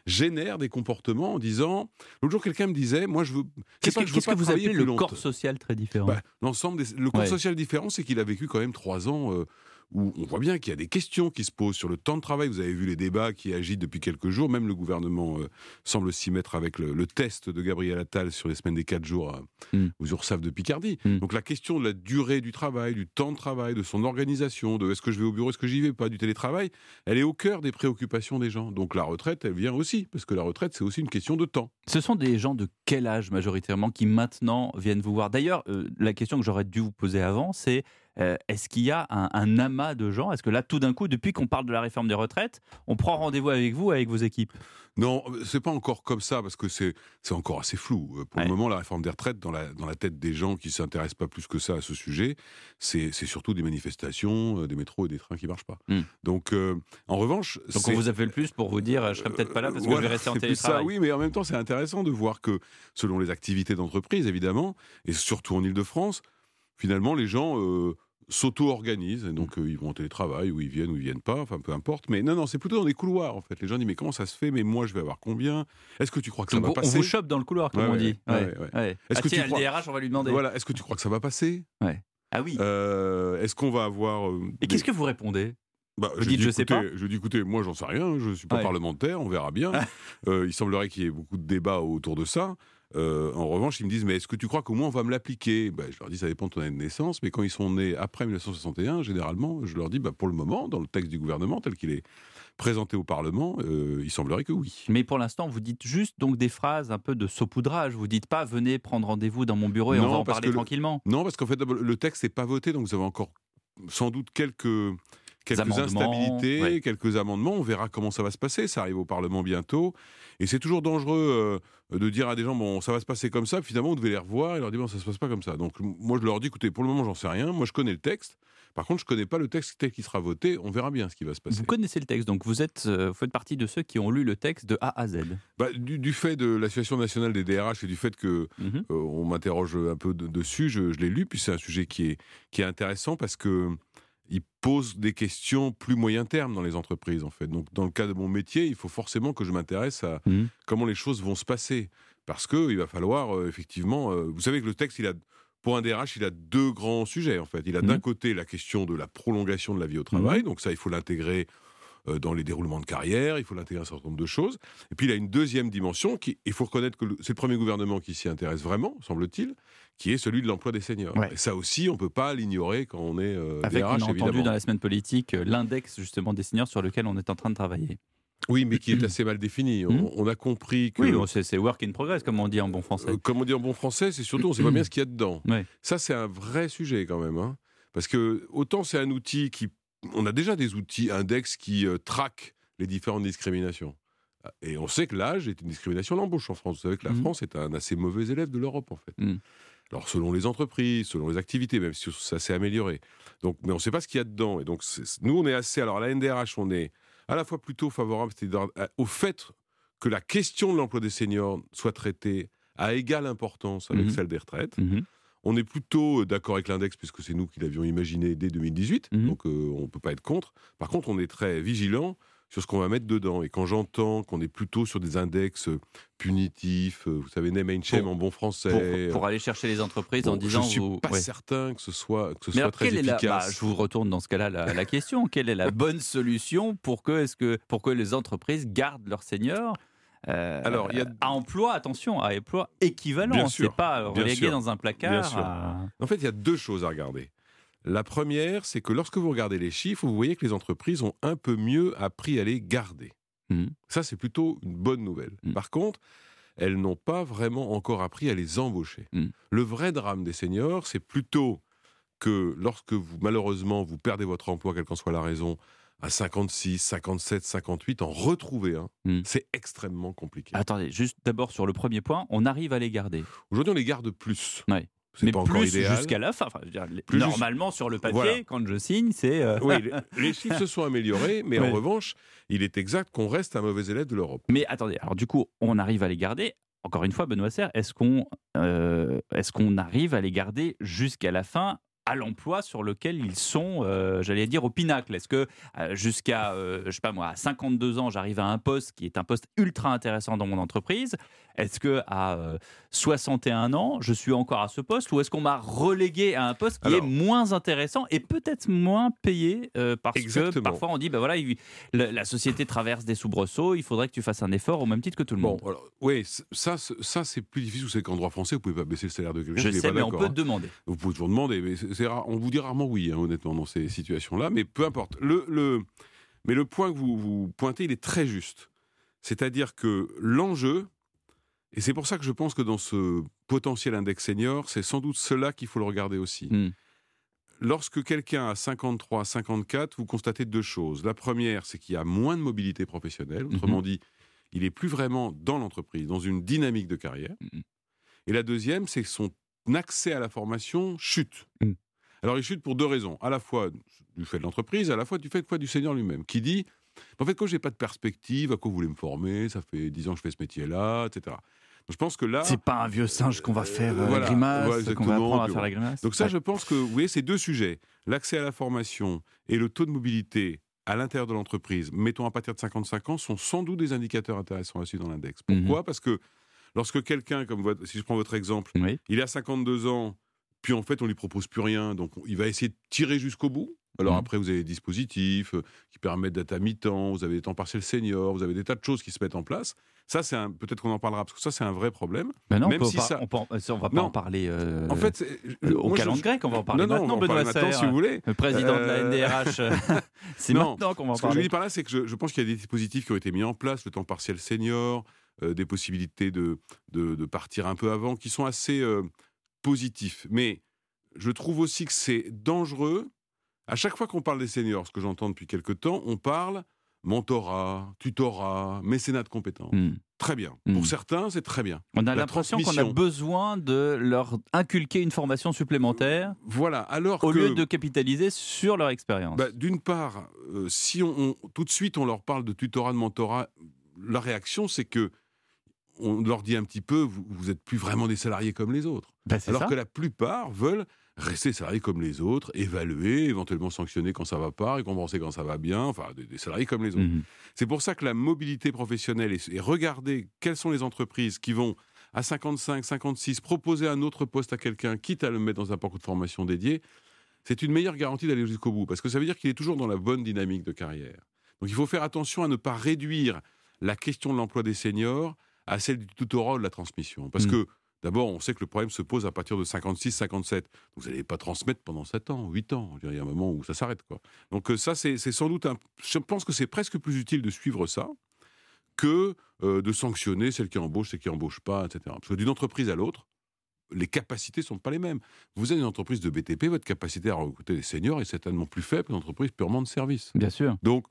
génère des comportements en disant. L'autre jour, quelqu'un me disait, moi, je veux. c'est Qu'est-ce pas que, vous appelez le corps social très différent? Bah, L'ensemble des- le corps Ouais. social différent, c'est qu'il a vécu quand même trois ans euh, où on voit bien qu'il y a des questions qui se posent sur le temps de travail. Vous avez vu les débats qui agitent depuis quelques jours. Même le gouvernement euh, semble s'y mettre avec le, le test de Gabriel Attal sur les semaines des quatre jours euh, aux URSAF de Picardie. Donc la question de la durée du travail, du temps de travail, de son organisation, de est-ce que je vais au bureau, est-ce que j'y vais pas, du télétravail, elle est au cœur des préoccupations des gens. Donc la retraite, elle vient aussi, parce que la retraite, c'est aussi une question de temps. Ce sont des gens de quel âge majoritairement qui maintenant viennent vous voir? D'ailleurs, euh, la question que j'aurais dû vous poser avant, c'est Euh, est-ce qu'il y a un, un amas de gens? Est-ce que là, tout d'un coup, depuis qu'on parle de la réforme des retraites, on prend rendez-vous avec vous, avec vos équipes? Non, c'est pas encore comme ça parce que c'est encore assez flou. Euh, Pour le moment, la réforme des retraites, dans la, dans la tête des gens qui s'intéressent pas plus que ça à ce sujet, c'est surtout des manifestations, euh, des métros et des trains qui marchent pas. Hmm. Donc, euh, en revanche, Donc on vous appelle plus pour vous dire, je serai peut-être pas là parce que Voilà, je vais rester en plus ça, télétravail. oui, mais en même temps, c'est intéressant de voir que selon les activités d'entreprise, évidemment, et surtout en Ile-de-France, finalement, les gens euh, s'auto-organisent. Et donc, euh, ils vont en télétravail, ou ils viennent, ou ils viennent pas, enfin, peu importe. Mais non, non, c'est plutôt dans des couloirs, en fait. Les gens disent, mais comment ça se fait? Mais moi, je vais avoir combien? Est-ce que tu crois que ça Donc, va on passer? vous chope dans le couloir, comme Ouais, on dit. ouais, Ouais. Est-ce Ah, que tiens, tu le crois... DRH, on va lui demander. Voilà, est-ce que tu crois que ça va passer? Ah oui. Euh, Est-ce qu'on va avoir... Et des- qu'est-ce que vous répondez? Bah, Vous je dites, dis, je sais écoutez, pas Je dis, écoutez, moi, j'en sais rien, je ne suis pas Ouais. parlementaire, on verra bien. Euh, il semblerait qu'il y ait beaucoup de débats autour de ça. Euh, en revanche, ils me disent, mais est-ce que tu crois qu'au moins on va me l'appliquer? Ben, Je leur dis, ça dépend de ton année de naissance, mais quand ils sont nés après 1961, généralement, je leur dis, bah, pour le moment, dans le texte du gouvernement tel qu'il est présenté au Parlement, euh, il semblerait que oui. Mais pour l'instant, vous dites juste donc des phrases un peu de saupoudrage. Vous dites pas venez prendre rendez-vous dans mon bureau et on va en parler le- tranquillement. Non, parce qu'en fait, le texte n'est pas voté, donc vous avez encore sans doute quelques, quelques instabilités, ouais. quelques amendements. On verra comment ça va se passer. Ça arrive au Parlement bientôt. Et c'est toujours dangereux euh, de dire à des gens, bon, ça va se passer comme ça. Puis finalement, vous devez les revoir et leur dire, bon, ça se passe pas comme ça. Donc, moi, je leur dis, écoutez, pour le moment, j'en sais rien. Moi, je connais le texte. Par contre, je connais pas le texte tel qu'il sera voté. On verra bien ce qui va se passer. Vous connaissez le texte, donc vous êtes, euh, vous faites partie de ceux qui ont lu le texte de A à Z. Bah, du, du fait de l'association nationale des DRH et du fait que Mhm. euh, on m'interroge un peu de- dessus, je, je l'ai lu, puis c'est un sujet qui est, qui est intéressant parce que il pose des questions plus moyen terme dans les entreprises en fait. Donc dans le cas de mon métier, il faut forcément que je m'intéresse à Mhm. comment les choses vont se passer parce que il va falloir euh, effectivement. euh, vous savez que le texte, il a pour un DRH, il a deux grands sujets en fait. Il a d'un côté la question de la prolongation de la vie au travail, donc ça, il faut l'intégrer dans les déroulements de carrière, il faut l'intégrer à un certain nombre de choses. Et puis il a une deuxième dimension qui, il faut reconnaître que c'est le premier gouvernement qui s'y intéresse vraiment, semble-t-il, qui est celui de l'emploi des seniors. Ouais. Et ça aussi, on peut pas l'ignorer quand on est euh, Avec, DRH, on a entendu évidemment. dans la semaine politique euh, l'index justement des seniors sur lequel on est en train de travailler. Oui, mais qui est assez mal défini. On, on a compris que. Oui, c'est work in progress, comme on dit en bon français. Euh, comme on dit en bon français, c'est surtout on ne sait pas bien ce qu'il y a dedans. Ouais. Ça, c'est un vrai sujet quand même. hein. Parce que autant c'est un outil qui. On a déjà des outils index qui euh, traquent les différentes discriminations. Et on sait que l'âge est une discrimination à l'embauche en France. Vous savez que la Mhm. France est un assez mauvais élève de l'Europe, en fait. Mhm. Alors, selon les entreprises, selon les activités, même si ça s'est amélioré. Donc, mais on ne sait pas ce qu'il y a dedans. Et donc, nous, on est assez. Alors, à la NDRH, on est à la fois plutôt favorable à- au fait que la question de l'emploi des seniors soit traitée à égale importance avec Mhm. celle des retraites. On est plutôt d'accord avec l'index puisque c'est nous qui l'avions imaginé dès 2018, Mhm. donc euh, on ne peut pas être contre. Par contre, on est très vigilant sur ce qu'on va mettre dedans. Et quand j'entends qu'on est plutôt sur des index euh, punitifs, euh, vous savez, name and shame en bon français. Pour, pour aller chercher les entreprises en disant. Je suis vous- pas ouais. certain que ce soit, que ce Mais soit alors, très est la- efficace. bah, je vous retourne dans ce cas-là la, la question. Quelle est la bonne solution pour que, est-ce que, pour que les entreprises gardent leurs seniors euh, Alors, il y a- à emploi, attention, à emploi équivalent. C'est pas relégué dans un Bien placard. à- En fait, il y a deux choses à regarder. La première, c'est que lorsque vous regardez les chiffres, vous voyez que les entreprises ont un peu mieux appris à les garder. Mhm. Ça, c'est plutôt une bonne nouvelle. Par contre, elles n'ont pas vraiment encore appris à les embaucher. Mhm. Le vrai drame des seniors, c'est plutôt que lorsque vous, malheureusement, vous perdez votre emploi, quelle qu'en soit la raison, à 56, 57, 58, en retrouver un, Mhm. c'est extrêmement compliqué. Attendez, juste d'abord sur le premier point, on arrive à les garder. Aujourd'hui, on les garde plus. Ouais. C'est Mais pas encore plus idéal. jusqu'à la fin. Enfin, je veux dire, les- Plus normalement, sur le papier, Voilà. quand je signe, c'est. euh, Oui, les, les chiffres se sont améliorés, mais Ouais. en revanche, il est exact qu'on reste un mauvais élève de l'Europe. Mais attendez, alors du coup, on arrive à les garder. Encore une fois, Benoît Serre, est-ce qu'on euh, est-ce qu'on arrive à les garder jusqu'à la fin à l'emploi sur lequel ils sont, euh, j'allais dire, au pinacle Est-ce que euh, jusqu'à, euh, je sais pas moi, à 52 ans, j'arrive à un poste qui est un poste ultra intéressant dans mon entreprise? Est-ce que à euh, 61 ans, je suis encore à ce poste? Ou est-ce qu'on m'a relégué à un poste qui Alors- est moins intéressant et peut-être moins payé euh, parce que parfois on dit, ben voilà, il- la, la société traverse des soubresauts, il faudrait que tu fasses un effort au même titre que tout le Bon, monde. alors, oui, ça, ça c'est plus difficile. Vous savez qu'en droit français, vous pouvez pas baisser le salaire de quelqu'un. Je sais, mais on peut hein. demander. Vous pouvez toujours demander, mais c'est c'est rare. on vous dit rarement oui, hein, honnêtement, dans ces situations-là. Mais peu importe. Le, le, mais le point que vous, vous pointez, il est très juste. C'est-à-dire que l'enjeu, et c'est pour ça que je pense que dans ce potentiel index senior, c'est sans doute cela qu'il faut le regarder aussi. Hmm. lorsque quelqu'un a 53, 54, vous constatez deux choses. La première, c'est qu'il y a moins de mobilité professionnelle. Autrement Mhm. dit, il est plus vraiment dans l'entreprise, dans une dynamique de carrière. Mhm. Et la deuxième, c'est que son accès à la formation chute. Alors, il chute pour deux raisons. À la fois du fait de l'entreprise, à la fois du fait quoi, du seigneur lui-même, qui dit en fait, quand j'ai pas de perspective, à quoi vous voulez me former? Ça fait dix ans que je fais ce métier-là, etc. Donc, je pense que là. C'est pas un vieux singe qu'on va faire euh, Voilà, grimace, voilà, qu'on va apprendre à faire la grimace. Donc ça, Ouais. je pense que, vous voyez, ces deux sujets, l'accès à la formation et le taux de mobilité à l'intérieur de l'entreprise, mettons à partir de 55 ans, sont sans doute des indicateurs intéressants à suivre dans l'index. Mhm. Pourquoi? Parce que lorsque quelqu'un, comme votre- si je prends votre exemple, il a 52 ans, puis en fait on lui propose plus rien, donc il va essayer de tirer jusqu'au bout. Alors Mhm. après, vous avez des dispositifs euh, qui permettent d'être à mi-temps, vous avez des temps partiels seniors, vous avez des tas de choses qui se mettent en place. Ça, c'est un- peut-être qu'on en parlera parce que ça, c'est un vrai problème. Ben non, on Même peut si ça, on peut on va pas Non. en parler euh, en fait, euh, au moi, je- calendrier grec, on va en parler non, non, maintenant, on va en parler Benoît maintenant, Serre, si vous voulez. le président de la NDRH. C'est Non, maintenant qu'on va en Ce que je parler. dis par là, c'est que je, je pense qu'il y a des dispositifs qui ont été mis en place, le temps partiel senior, euh, des possibilités de, de, de partir un peu avant, qui sont assez positifs. Mais je trouve aussi que c'est dangereux. À chaque fois qu'on parle des seniors, ce que j'entends depuis quelque temps, on parle mentorat, tutorat, mécénat de compétences. Très bien. Pour certains, c'est très bien. Hmm. On a l'impression qu'on a besoin de leur inculquer une formation supplémentaire. Voilà, alors au que- lieu de capitaliser sur leur expérience. Bah, D'une part, euh, si on, on- tout de suite on leur parle de tutorat, de mentorat, la réaction c'est que on leur dit un petit peu, vous, vous êtes plus vraiment des salariés comme les autres. C'est Alors ça. que la plupart veulent rester salariés comme les autres, évaluer, éventuellement sanctionner quand ça va pas, récompenser quand ça va bien, enfin des, des salariés comme les autres. Mhm. C'est pour ça que la mobilité professionnelle et, et regarder quelles sont les entreprises qui vont à 55, 56 proposer un autre poste à quelqu'un, quitte à le mettre dans un parcours de formation dédié, c'est une meilleure garantie d'aller jusqu'au bout, parce que ça veut dire qu'il est toujours dans la bonne dynamique de carrière. Donc il faut faire attention à ne pas réduire la question de l'emploi des seniors à celle du tutorat ou de la transmission. Parce Mm. que d'abord, on sait que le problème se pose à partir de 56, 57. Vous n'allez pas transmettre pendant 7 ans, 8 ans. Il y a un moment où ça s'arrête. quoi. Donc euh, ça, c'est c'est sans doute... Un... Je pense que c'est presque plus utile de suivre ça que euh, de sanctionner celle qui embauche, celle qui embauche pas, etc. Parce que d'une entreprise à l'autre, les capacités sont pas les mêmes. Vous êtes une entreprise de BTP, votre capacité à recruter des seniors est certainement plus faible qu'une entreprise purement de service. Bien sûr. Donc,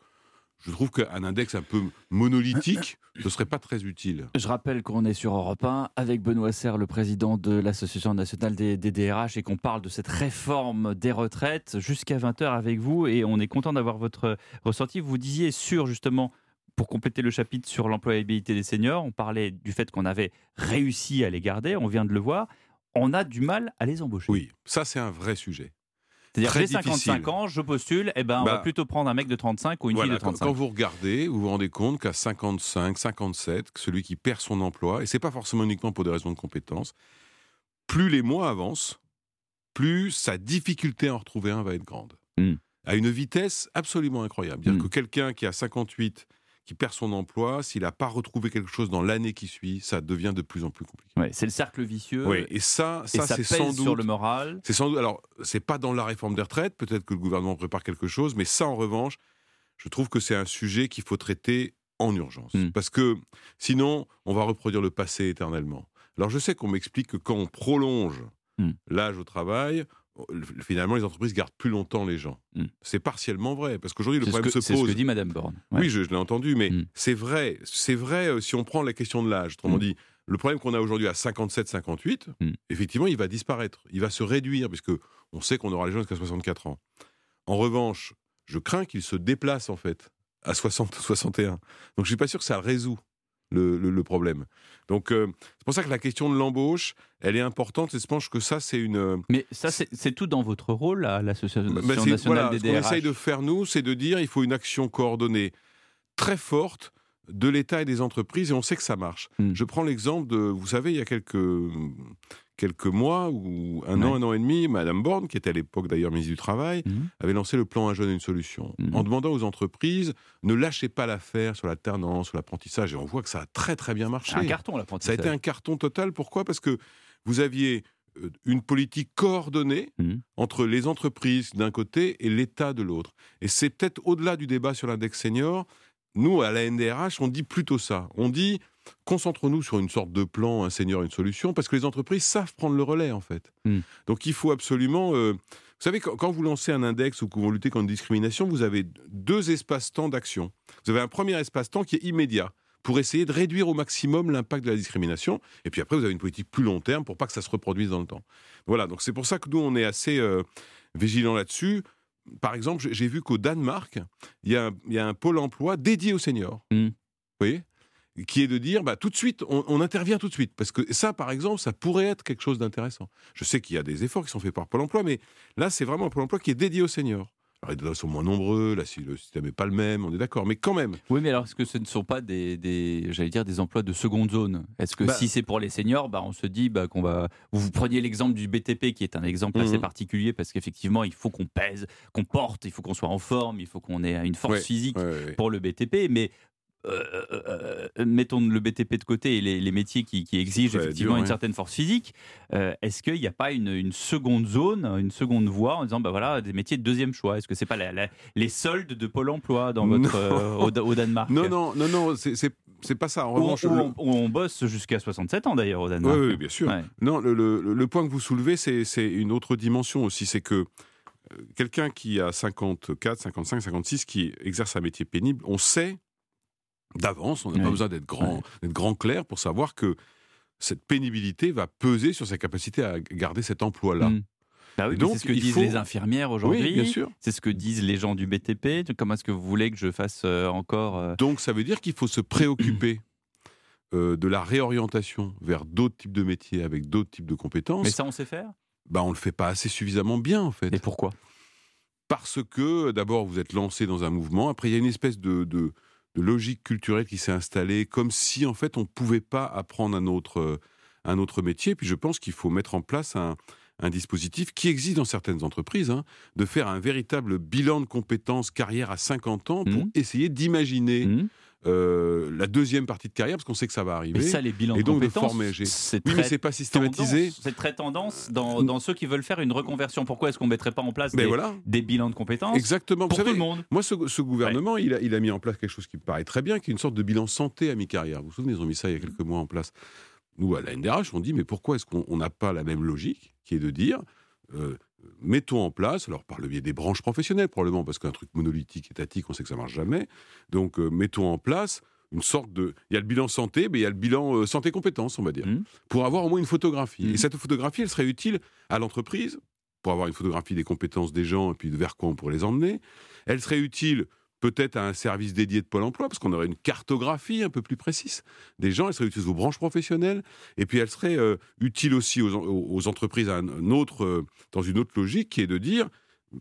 je trouve qu'un index un peu monolithique ne serait pas très utile. Je rappelle qu'on est sur Europe 1 avec Benoît Serre, le président de l'Association nationale des, des DRH, et qu'on parle de cette réforme des retraites jusqu'à 20h avec vous. Et on est content d'avoir votre ressenti. Vous disiez sur justement, pour compléter le chapitre sur l'employabilité des seniors, on parlait du fait qu'on avait réussi à les garder, on vient de le voir. On a du mal à les embaucher. Oui, ça c'est un vrai sujet. C'est-à-dire, j'ai 55 difficile. ans, je postule, et ben, on Bah, va plutôt prendre un mec de 35 ou une Voilà, fille de quand- 35. Quand vous regardez, vous vous rendez compte qu'à 55, 57, que celui qui perd son emploi, et c'est pas forcément uniquement pour des raisons de compétences, plus les mois avancent, plus sa difficulté à en retrouver un va être grande. Hmm. À une vitesse absolument incroyable. Dire que quelqu'un qui a 58, qui perd son emploi, s'il n'a pas retrouvé quelque chose dans l'année qui suit, ça devient de plus en plus compliqué. Ouais, c'est le cercle vicieux. Et ça, ça, ça c'est sans doute sur le moral. C'est sans doute. Alors, c'est pas dans la réforme des retraites. Peut-être que le gouvernement prépare quelque chose, mais ça, en revanche, je trouve que c'est un sujet qu'il faut traiter en urgence, Hmm. parce que sinon, on va reproduire le passé éternellement. Alors, je sais qu'on m'explique que quand on prolonge Hmm. l'âge au travail, finalement, les entreprises gardent plus longtemps les gens. C'est partiellement vrai, parce qu'aujourd'hui, le Hmm. Problème que- se c'est ce pose. que dit Madame Borne. Ouais. Hmm. Oui, je, je l'ai entendu, mais c'est vrai. C'est vrai euh, si on prend la question de l'âge. Autrement Hmm. dit, le problème qu'on a aujourd'hui à 57-58, effectivement, il va disparaître. Il va se réduire, puisque on sait qu'on aura les gens jusqu'à 64 ans. En revanche, je crains qu'il se déplace, en fait, à 60-61. Donc, je suis pas sûr que ça résout le, le- le problème. Donc, euh, c'est pour ça que la question de l'embauche, elle est importante. Et je pense que ça, c'est une. euh, Mais ça, c'est tout dans votre rôle à l'Association c'est- nationale voilà, des ce qu'on DRH. essaye de faire, nous, c'est de dire il faut une action coordonnée très forte de l'État et des entreprises, et on sait que ça marche. Hmm. Je prends l'exemple de, vous savez, il y a quelques, quelques mois, ou un Ouais. an, un an et demi, Madame Borne, qui était à l'époque d'ailleurs ministre du Travail, Hmm. avait lancé le plan Un jeune, une solution, en demandant aux entreprises, ne lâchez pas l'affaire sur l'alternance, sur l'apprentissage, et on voit que ça a très très bien marché. Un carton, Ça a l'apprentissage. été un carton total. Pourquoi? Parce que vous aviez euh, une politique coordonnée Hmm. entre les entreprises d'un côté et l'État de l'autre. Et c'est peut-être au-delà du débat sur l'index senior. Nous, à la NDRH, on dit plutôt ça. On dit concentrons-nous sur une sorte de plan, un senior, une solution, parce que les entreprises savent prendre le relais, en fait. Hmm. Donc il faut absolument... euh, vous savez, quand, quand vous lancez un index ou que vous luttez contre la discrimination, vous avez deux espaces-temps d'action. Vous avez un premier espace-temps qui est immédiat pour essayer de réduire au maximum l'impact de la discrimination. Et puis après, vous avez une politique plus long terme pour pas que ça se reproduise dans le temps. Voilà, donc c'est pour ça que nous, on est assez euh, vigilants là-dessus. Par exemple, j'ai- vu qu'au Danemark, il y, a un- il y a un pôle emploi dédié aux seniors. Hmm. Vous voyez? Qui est de dire bah, tout de suite, on, on intervient tout de suite. Parce que ça, par exemple, ça pourrait être quelque chose d'intéressant. Je sais qu'il y a des efforts qui sont faits par Pôle emploi, mais là, c'est vraiment un Pôle emploi qui est dédié aux seniors. Alors, ils sont moins nombreux, là, si le système n'est pas le même, on est d'accord, mais quand même. Oui, mais alors est-ce que ce ne sont pas des, des j'allais dire, des emplois de seconde zone? Est-ce que Bah- si c'est pour les seniors, bah, on se dit bah, qu'on va. Vous, preniez l'exemple du BTP qui est un exemple assez Mhm. particulier parce qu'effectivement, il faut qu'on pèse, qu'on porte, il faut qu'on soit en forme, il faut qu'on ait une force Ouais, physique ouais, ouais, ouais. pour le BTP, mais. Euh, euh, euh, mettons le BTP de côté et les, les métiers qui, qui exigent Ouais, effectivement dur, une certaine force physique. euh, Est-ce qu'il n'y a pas une, une seconde zone, une seconde voie en disant bah voilà des métiers de deuxième choix? Est-ce que c'est pas la- la- les soldes de Pôle Emploi dans votre au, au Danemark? Non, non, non, non, c'est- pas ça. En revanche, on, bosse jusqu'à 67 ans d'ailleurs au Danemark. Oui, oui, bien sûr. Ouais. Non, le, le- le point que vous soulevez, c'est une autre dimension aussi. C'est que quelqu'un qui a 54, 55, 56, qui exerce un métier pénible, on sait d'avance, on n'a pas besoin d'être grand, d'être grand clair pour savoir que cette pénibilité va peser sur sa capacité à garder cet emploi-là. Mm. Bah oui, donc, c'est ce que disent faut- les infirmières aujourd'hui. Oui. C'est ce que disent les gens du BTP. Comment est-ce que vous voulez que je fasse euh, encore euh, Donc ça veut dire qu'il faut se préoccuper euh, de la réorientation vers d'autres types de métiers avec d'autres types de compétences. Mais ça, on sait faire? Bah, on le fait pas assez suffisamment bien en fait. Et pourquoi? Parce que d'abord vous êtes lancé dans un mouvement, après il y a une espèce de, de- de logique culturelle qui s'est installée, comme si en fait on ne pouvait pas apprendre un autre, euh, un autre métier. Puis je pense qu'il faut mettre en place un, un dispositif qui existe dans certaines entreprises, hein, de faire un véritable bilan de compétences carrière à 50 ans pour Mhm. essayer d'imaginer euh, la deuxième partie de carrière, parce qu'on sait que ça va arriver. Mais ça, les bilans et de donc de compétences, former. c'est Oui, mais c'est pas systématisé. C'est très tendance dans, dans ceux qui veulent faire une reconversion. Pourquoi est-ce qu'on ne mettrait pas en place Mais des, voilà. des bilans de compétences Exactement. pour Vous savez, tout le monde? Moi, ce, ce gouvernement, il, a, il a mis en place quelque chose qui me paraît très bien, qui est une sorte de bilan santé à mi-carrière. Vous vous souvenez, ils ont mis ça il y a quelques mois en place. Nous, à la NDRH, on dit, mais pourquoi est-ce qu'on on n'a pas la même logique, qui est de dire, euh, mettons en place, alors par le biais des branches professionnelles probablement, parce qu'un truc monolithique, étatique, on sait que ça marche jamais. Donc, euh, mettons en place une sorte de... Il y a le bilan santé, mais il y a le bilan euh, santé-compétences, on va dire, pour avoir au moins une photographie. Et cette photographie, elle serait utile à l'entreprise, pour avoir une photographie des compétences des gens et puis de vers quoi on pourrait les emmener. Elle serait utile peut-être à un service dédié de Pôle emploi, parce qu'on aurait une cartographie un peu plus précise des gens, elle serait utile aux branches professionnelles, et puis elle serait euh, utile aussi aux, entreprises euh, dans une autre logique, qui est de dire,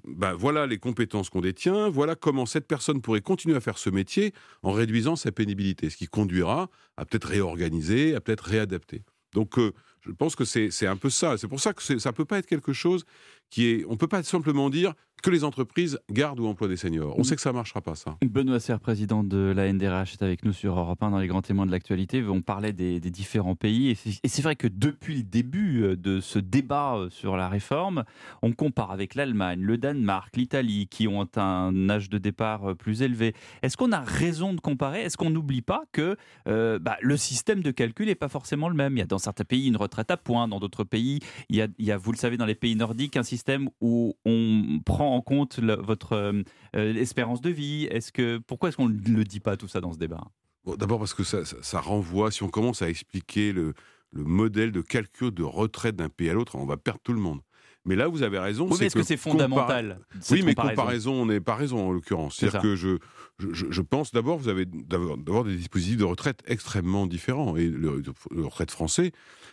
ben, voilà les compétences qu'on détient, voilà comment cette personne pourrait continuer à faire ce métier en réduisant sa pénibilité, ce qui conduira à peut-être réorganiser, à peut-être réadapter. Donc euh, je pense que c'est un peu ça. C'est pour ça que ça ne peut pas être quelque chose qui est... On ne peut pas simplement dire que les entreprises gardent ou emploient des seniors. On sait que ça ne marchera pas, ça. Benoît Serre, président de la NDRH, est avec nous sur Europe 1 dans les grands témoins de l'actualité. On parlait des, des différents pays. Et c'est- vrai que depuis le début euh, de ce débat euh, sur la réforme, on compare avec l'Allemagne, le Danemark, l'Italie, qui ont un âge de départ euh, plus élevé. Est-ce qu'on a raison de comparer? Est-ce qu'on n'oublie pas que euh, bah, le système de calcul n'est pas forcément le même? Il y a dans certains pays une retraite à points, dans d'autres pays, il y, a, il y a, vous le savez, dans les pays nordiques, un système où on prend en compte votre euh, euh, espérance de vie? Est-ce que pourquoi est-ce qu'on ne le dit pas tout ça dans ce débat? Bon, D'abord parce que ça, ça- ça renvoie, si on commence à expliquer le, le modèle de calcul de retraite d'un pays à l'autre, on va perdre tout le monde. Mais là, vous avez raison. Oui, mais est-ce que c'est fondamental, Oui, mais comparaison on n'est pas raison en l'occurrence. C'est C'est-à-dire que je, je, pense d'abord, vous avez d'avoir d'avoir des dispositifs de retraite extrêmement différents. Et le, le retraite français,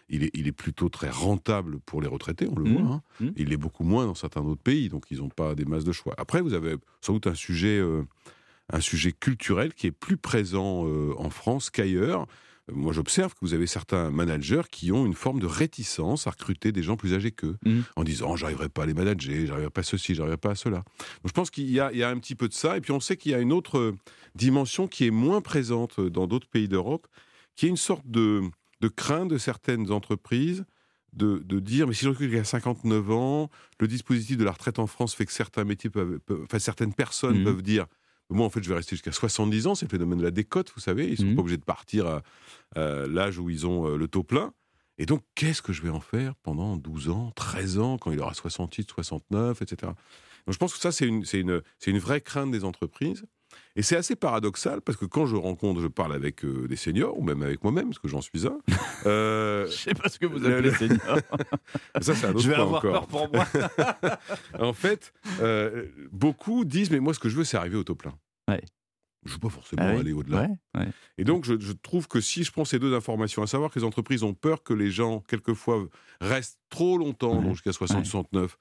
il est, il est plutôt très rentable pour les retraités, on le Mmh. voit. hein. Il l'est beaucoup moins dans certains autres pays, donc ils n'ont pas des masses de choix. Après, vous avez sans doute un sujet, euh, un sujet culturel qui est plus présent euh, en France qu'ailleurs. Euh, Moi, j'observe que vous avez certains managers qui ont une forme de réticence à recruter des gens plus âgés qu'eux, Mmh. en disant j'arriverai pas à les manager, j'arriverai pas à ceci, j'arriverai pas à cela. Donc, je pense qu'il y, a- il y a un petit peu de ça, et puis on sait qu'il y a une autre euh, dimension qui est moins présente dans d'autres pays d'Europe, qui est une sorte de, de crainte de certaines entreprises de, de dire mais si je quelqu'un à 59 ans, le dispositif de la retraite en France fait que certains métiers peuvent, peuvent- enfin certaines personnes Mhm. peuvent dire moi, en fait, je vais rester jusqu'à 70 ans. C'est le phénomène de la décote, vous savez. Ils ne sont Mhm. pas obligés de partir à, à l'âge où ils ont euh, le taux plein. Et donc, qu'est-ce que je vais en faire pendant 12 ans, 13 ans, quand il aura 68, 69, etc. Donc, je pense que ça, c'est une, une, c'est une vraie crainte des entreprises. Et c'est assez paradoxal parce que quand je rencontre, je parle avec euh, des seniors ou même avec moi-même, parce que j'en suis un. Euh, Je sais pas ce que vous le- appelez le- senior. Ça, c'est un autre Je vais point avoir encore. peur pour moi. en fait, euh, beaucoup disent mais moi, ce que je veux, c'est arriver au taux plein. Ouais. Je ne veux pas forcément Ah oui. aller au-delà. Ouais, ouais. Et donc, je, je trouve que si je prends ces deux informations, à savoir que les entreprises ont peur que les gens, quelquefois, restent trop longtemps, donc jusqu'à 60, 69,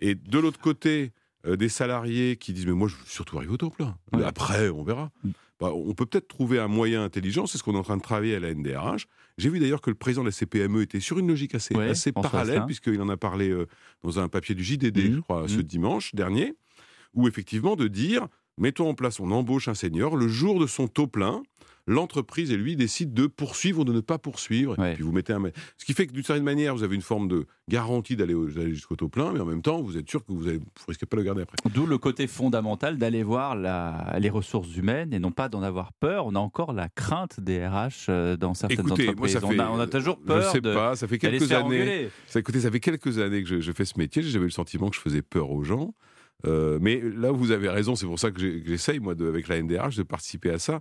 et de l'autre côté, euh, des salariés qui disent Mais moi, je veux surtout arriver au taux plein. Après, on verra. Mm. Bah, on peut peut-être trouver un moyen intelligent, c'est ce qu'on est en train de travailler à la NDRH. J'ai vu d'ailleurs que le président de la CPME était sur une logique assez, Ouais, parallèle, puisqu'il en a parlé euh, dans un papier du JDD, je crois, ce mhm. dimanche dernier, où effectivement de dire mettons en place, on embauche un senior, le jour de son taux plein, l'entreprise et lui décident de poursuivre ou de ne pas poursuivre. Et puis vous mettez un. Ce qui fait que d'une certaine manière, vous avez une forme de garantie d'aller au- d'aller jusqu'au taux plein, mais en même temps, vous êtes sûr que vous ne risquez pas de le garder après. D'où le côté fondamental d'aller voir la- les ressources humaines et non pas d'en avoir peur. On a encore la crainte des RH euh, dans certaines Écoutez, moi, entreprises. ça fait, on, a, on a toujours Je peur sais de. pas, ça fait quelques années. Ça, écoutez, ça fait quelques années que je, je fais ce métier. Eu le sentiment que je faisais peur aux gens. Euh, mais là, vous avez raison. C'est pour ça que j'essaye, moi, de, avec la NDRH, de participer à ça.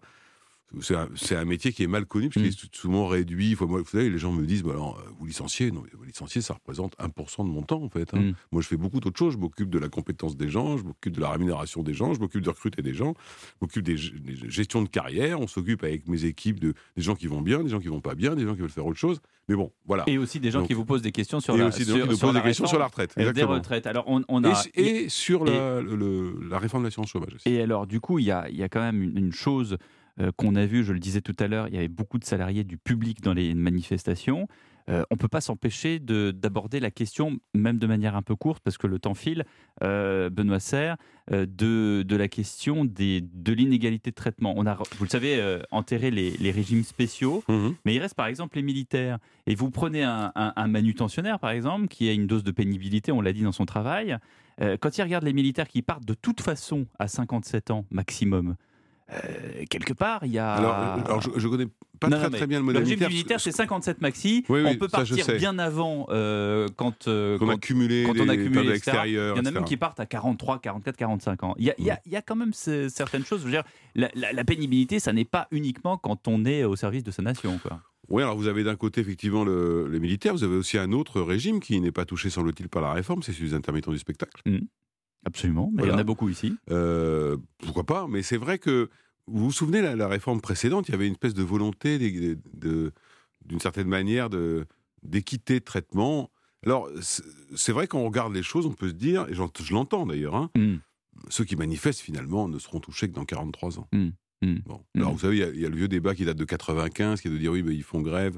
C'est un, métier qui est mal connu, parce qu'il est souvent réduit. Faut- moi, vous savez, les gens me disent, bah, alors, euh, vous licenciez Non, vous licenciez, ça représente 1% de mon temps, en fait. hein. Mm. Moi, je fais beaucoup d'autres choses. Je m'occupe de la compétence des gens, je m'occupe de la rémunération des gens, je m'occupe de recruter des gens, je m'occupe des, des gestions de carrière. On s'occupe avec mes équipes de, des gens qui vont bien, des gens qui vont pas bien, des gens qui veulent faire autre chose. Mais bon, voilà. Et aussi des gens Donc- qui vous posent des questions sur et la, aussi des gens sur, qui nous sur posent la des questions réforme sur la retraite, Des exactement. retraites. Alors on, on a Et, et sur et- la, le- la réforme de l'assurance chômage aussi. Et alors, du coup, il y a, y a quand même une, une chose euh, qu'on a vue, je le disais tout à l'heure, il y avait beaucoup de salariés du public dans les manifestations. Euh, on ne peut pas s'empêcher de- d'aborder la question, même de manière un peu courte, parce que le temps file, euh, Benoît Serre, euh, de, de la question des, de l'inégalité de traitement. On a, vous le savez, enterré les, les régimes spéciaux, Mhm. mais il reste par exemple les militaires. Et vous prenez un, un- un manutentionnaire, par exemple, qui a une dose de pénibilité, on l'a dit dans son travail. Quand il regarde les militaires qui partent de toute façon à 57 ans maximum, euh, quelque part, il y a. Alors, euh, alors, je, je connais pas Non, très non, très bien le le modèle régime militaire. militaire, c'est 57 maxi. Oui, oui, on peut partir bien avant euh, quand, euh, Qu'on a quand- cumulé quand on a cumulé etc. extérieures, Il y en a etc. même qui partent à 43, 44, 45 ans. Il y a, il y a- il y a quand même ce- certaines choses. Je veux dire, la, la- la pénibilité, ça n'est pas uniquement quand on est au service de sa nation. Quoi. Oui, alors vous avez d'un côté effectivement le- les militaires, vous avez aussi un autre régime qui n'est pas touché, semble-t-il, par la réforme, c'est celui des intermittents du spectacle. Absolument, mais il y en a beaucoup ici. Euh, pourquoi pas Mais c'est vrai que vous vous souvenez la, la réforme précédente, il y avait une espèce de volonté de- de- d'une certaine manière de d'équité de traitement. Alors c'est vrai quand on regarde les choses, on peut se dire, et je l'entends d'ailleurs, hein, Hmm. ceux qui manifestent finalement ne seront touchés que dans 43 ans. Hmm. Bon. Alors vous savez, il y a- il y, a le vieux débat qui date de 95, qui est de dire oui, mais ils font grève.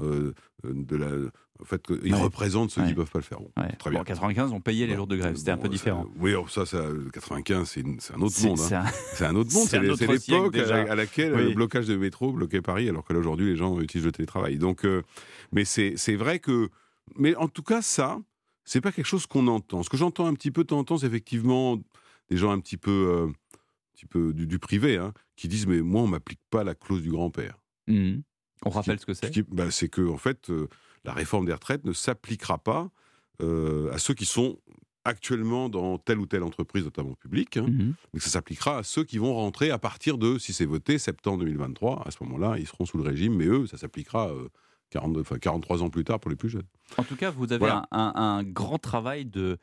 euh, euh, de la, en fait, ils Ouais. représentent ceux qui ne peuvent pas le faire. Bon, très Bon, bien. en 95, on payait les jours de grève, c'était un peu différent. Oui, alors ça, ça, 95, c'est une- c'est un autre C'est- monde. c'est hein. un- C'est un autre monde. c'est l'époque à, à laquelle Oui. le blocage de métro bloquait Paris, alors que là aujourd'hui les gens utilisent le télétravail. Donc, euh, mais c'est c'est vrai que, mais en tout cas ça, c'est pas quelque chose qu'on entend. Ce que j'entends un petit peu de temps en temps, c'est effectivement des gens un petit peu, euh, un petit peu du, du privé, hein, qui disent mais moi on m'applique pas la clause du grand-père. Mhm. On rappelle ce que c'est. bah, C'est que en fait, euh, la réforme des retraites ne s'appliquera pas euh, à ceux qui sont actuellement dans telle ou telle entreprise, notamment publique, hein, Mhm. mais que ça s'appliquera à ceux qui vont rentrer à partir de, si c'est voté, septembre 2023. À ce moment-là, ils seront sous le régime, mais eux, ça s'appliquera euh, 42, enfin, 43 ans plus tard pour les plus jeunes. En tout cas, vous avez Voilà. un, un- un grand travail de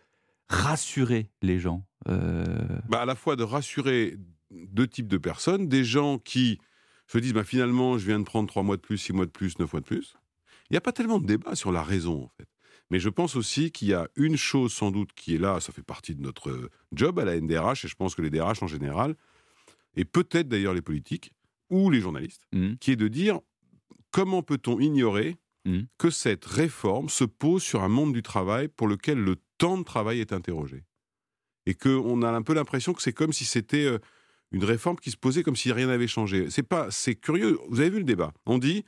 rassurer les gens. Euh, Bah, à la fois de rassurer deux types de personnes, des gens qui se disent bah, finalement, je viens de prendre 3 mois de plus, 6 mois de plus, 9 mois de plus. Il n'y a pas tellement de débat sur la raison, en fait. Mais je pense aussi qu'il y a une chose sans doute qui est là, ça fait partie de notre euh, job à la NDRH, et je pense que les DRH en général, et peut-être d'ailleurs les politiques, ou les journalistes, Mhm. qui est de dire comment peut-on ignorer Mhm. que cette réforme se pose sur un monde du travail pour lequel le temps de travail est interrogé? Et qu'on a un peu l'impression que c'est comme si c'était euh, une réforme qui se posait comme si rien n'avait changé. C'est pas, c'est curieux. Vous avez vu le débat? On dit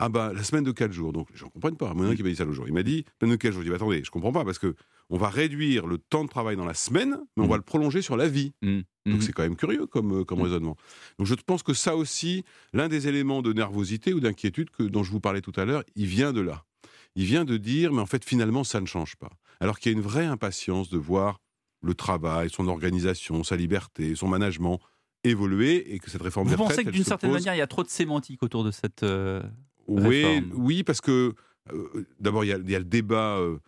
ah bah la semaine de 4 jours. Donc je ne comprends pas. Mon qui m'a dit ça l'autre jour. Il m'a dit semaine de 4 jours. Je dis bah, attendez, je comprends pas parce que on va réduire le temps de travail dans la semaine, mais on va le prolonger sur la vie. Donc c'est quand même curieux comme, comme raisonnement. Donc je pense que ça aussi, l'un des éléments de nervosité ou d'inquiétude que dont je vous parlais tout à l'heure, il vient de là. Il vient de dire mais en fait finalement ça ne change pas. Alors qu'il y a une vraie impatience de voir le travail, son organisation, sa liberté, son management évoluer et que cette réforme Vous pensez que d'une certaine manière, il y a trop de sémantique autour de cette euh, oui, réforme Oui, parce que euh, d'abord, il y, a le débat euh,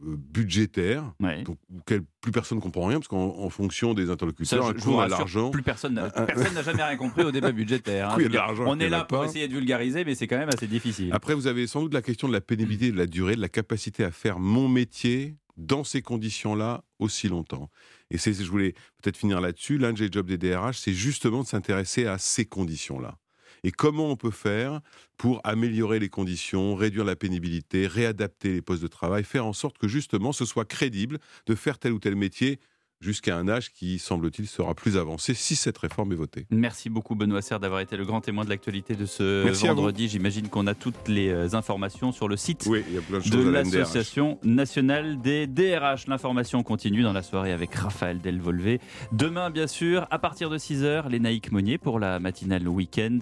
budgétaire, donc, auquel plus personne ne comprend rien, parce qu'en fonction des interlocuteurs, Ça, je, je vous l'argent. Plus personne n'a jamais rien compris au débat budgétaire. Hein. Oui, on est là pour essayer de vulgariser, mais c'est quand même assez difficile. Après, vous avez sans doute la question de la pénibilité, de la durée, de la capacité à faire mon métier dans ces conditions-là aussi longtemps. Et c'est, je voulais peut-être finir là-dessus, l'un des jobs des DRH, c'est justement de s'intéresser à ces conditions-là. Et comment on peut faire pour améliorer les conditions, réduire la pénibilité, réadapter les postes de travail, faire en sorte que justement ce soit crédible de faire tel ou tel métier jusqu'à un âge qui, semble-t-il, sera plus avancé si cette réforme est votée. Merci beaucoup Benoît Serre d'avoir été le grand témoin de l'actualité de ce vendredi. J'imagine qu'on a toutes les euh, informations sur le site de l'Association nationale des DRH. L'information continue dans la soirée avec Raphaël Delvolvé. Demain, bien sûr, à partir de 6h, les Naïcs Monnier pour la matinale week-end.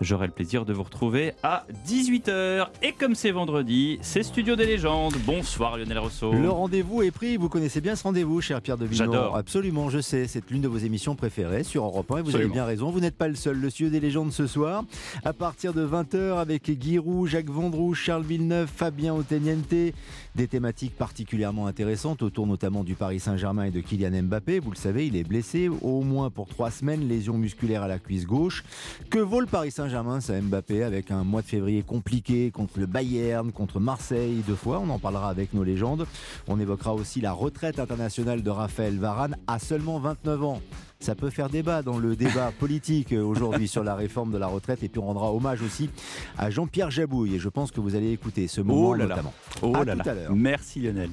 J'aurai le plaisir de vous retrouver à 18h. Et comme c'est vendredi, c'est Studio des légendes. Bonsoir Lionel Rousseau. Le rendez-vous est pris. Vous connaissez bien ce rendez-vous, cher Pierre de J'adore. Absolument, je sais, c'est l'une de vos émissions préférées sur Europe 1 et vous avez bien raison, vous n'êtes pas le seul. Le studio des légendes ce soir, à partir de 20h avec Guy Roux, Jacques Vendroux, Charles Villeneuve, Fabien Oteniente, des thématiques particulièrement intéressantes autour notamment du Paris Saint-Germain et de Kylian Mbappé. Vous le savez, il est blessé au moins pour trois semaines, lésion musculaire à la cuisse gauche. Que vaut le Paris Saint-Germain, ça Mbappé, avec un mois de février compliqué contre le Bayern, contre Marseille deux fois? On en parlera avec nos légendes. On évoquera aussi la retraite internationale de Raphaël Varane à seulement 29 ans. Ça peut faire débat dans le débat politique aujourd'hui sur la réforme de la retraite. Et puis on rendra hommage aussi à Jean-Pierre Jabouille. Et je pense que vous allez écouter ce moment oh là notamment. Oh là là. Merci Lionel.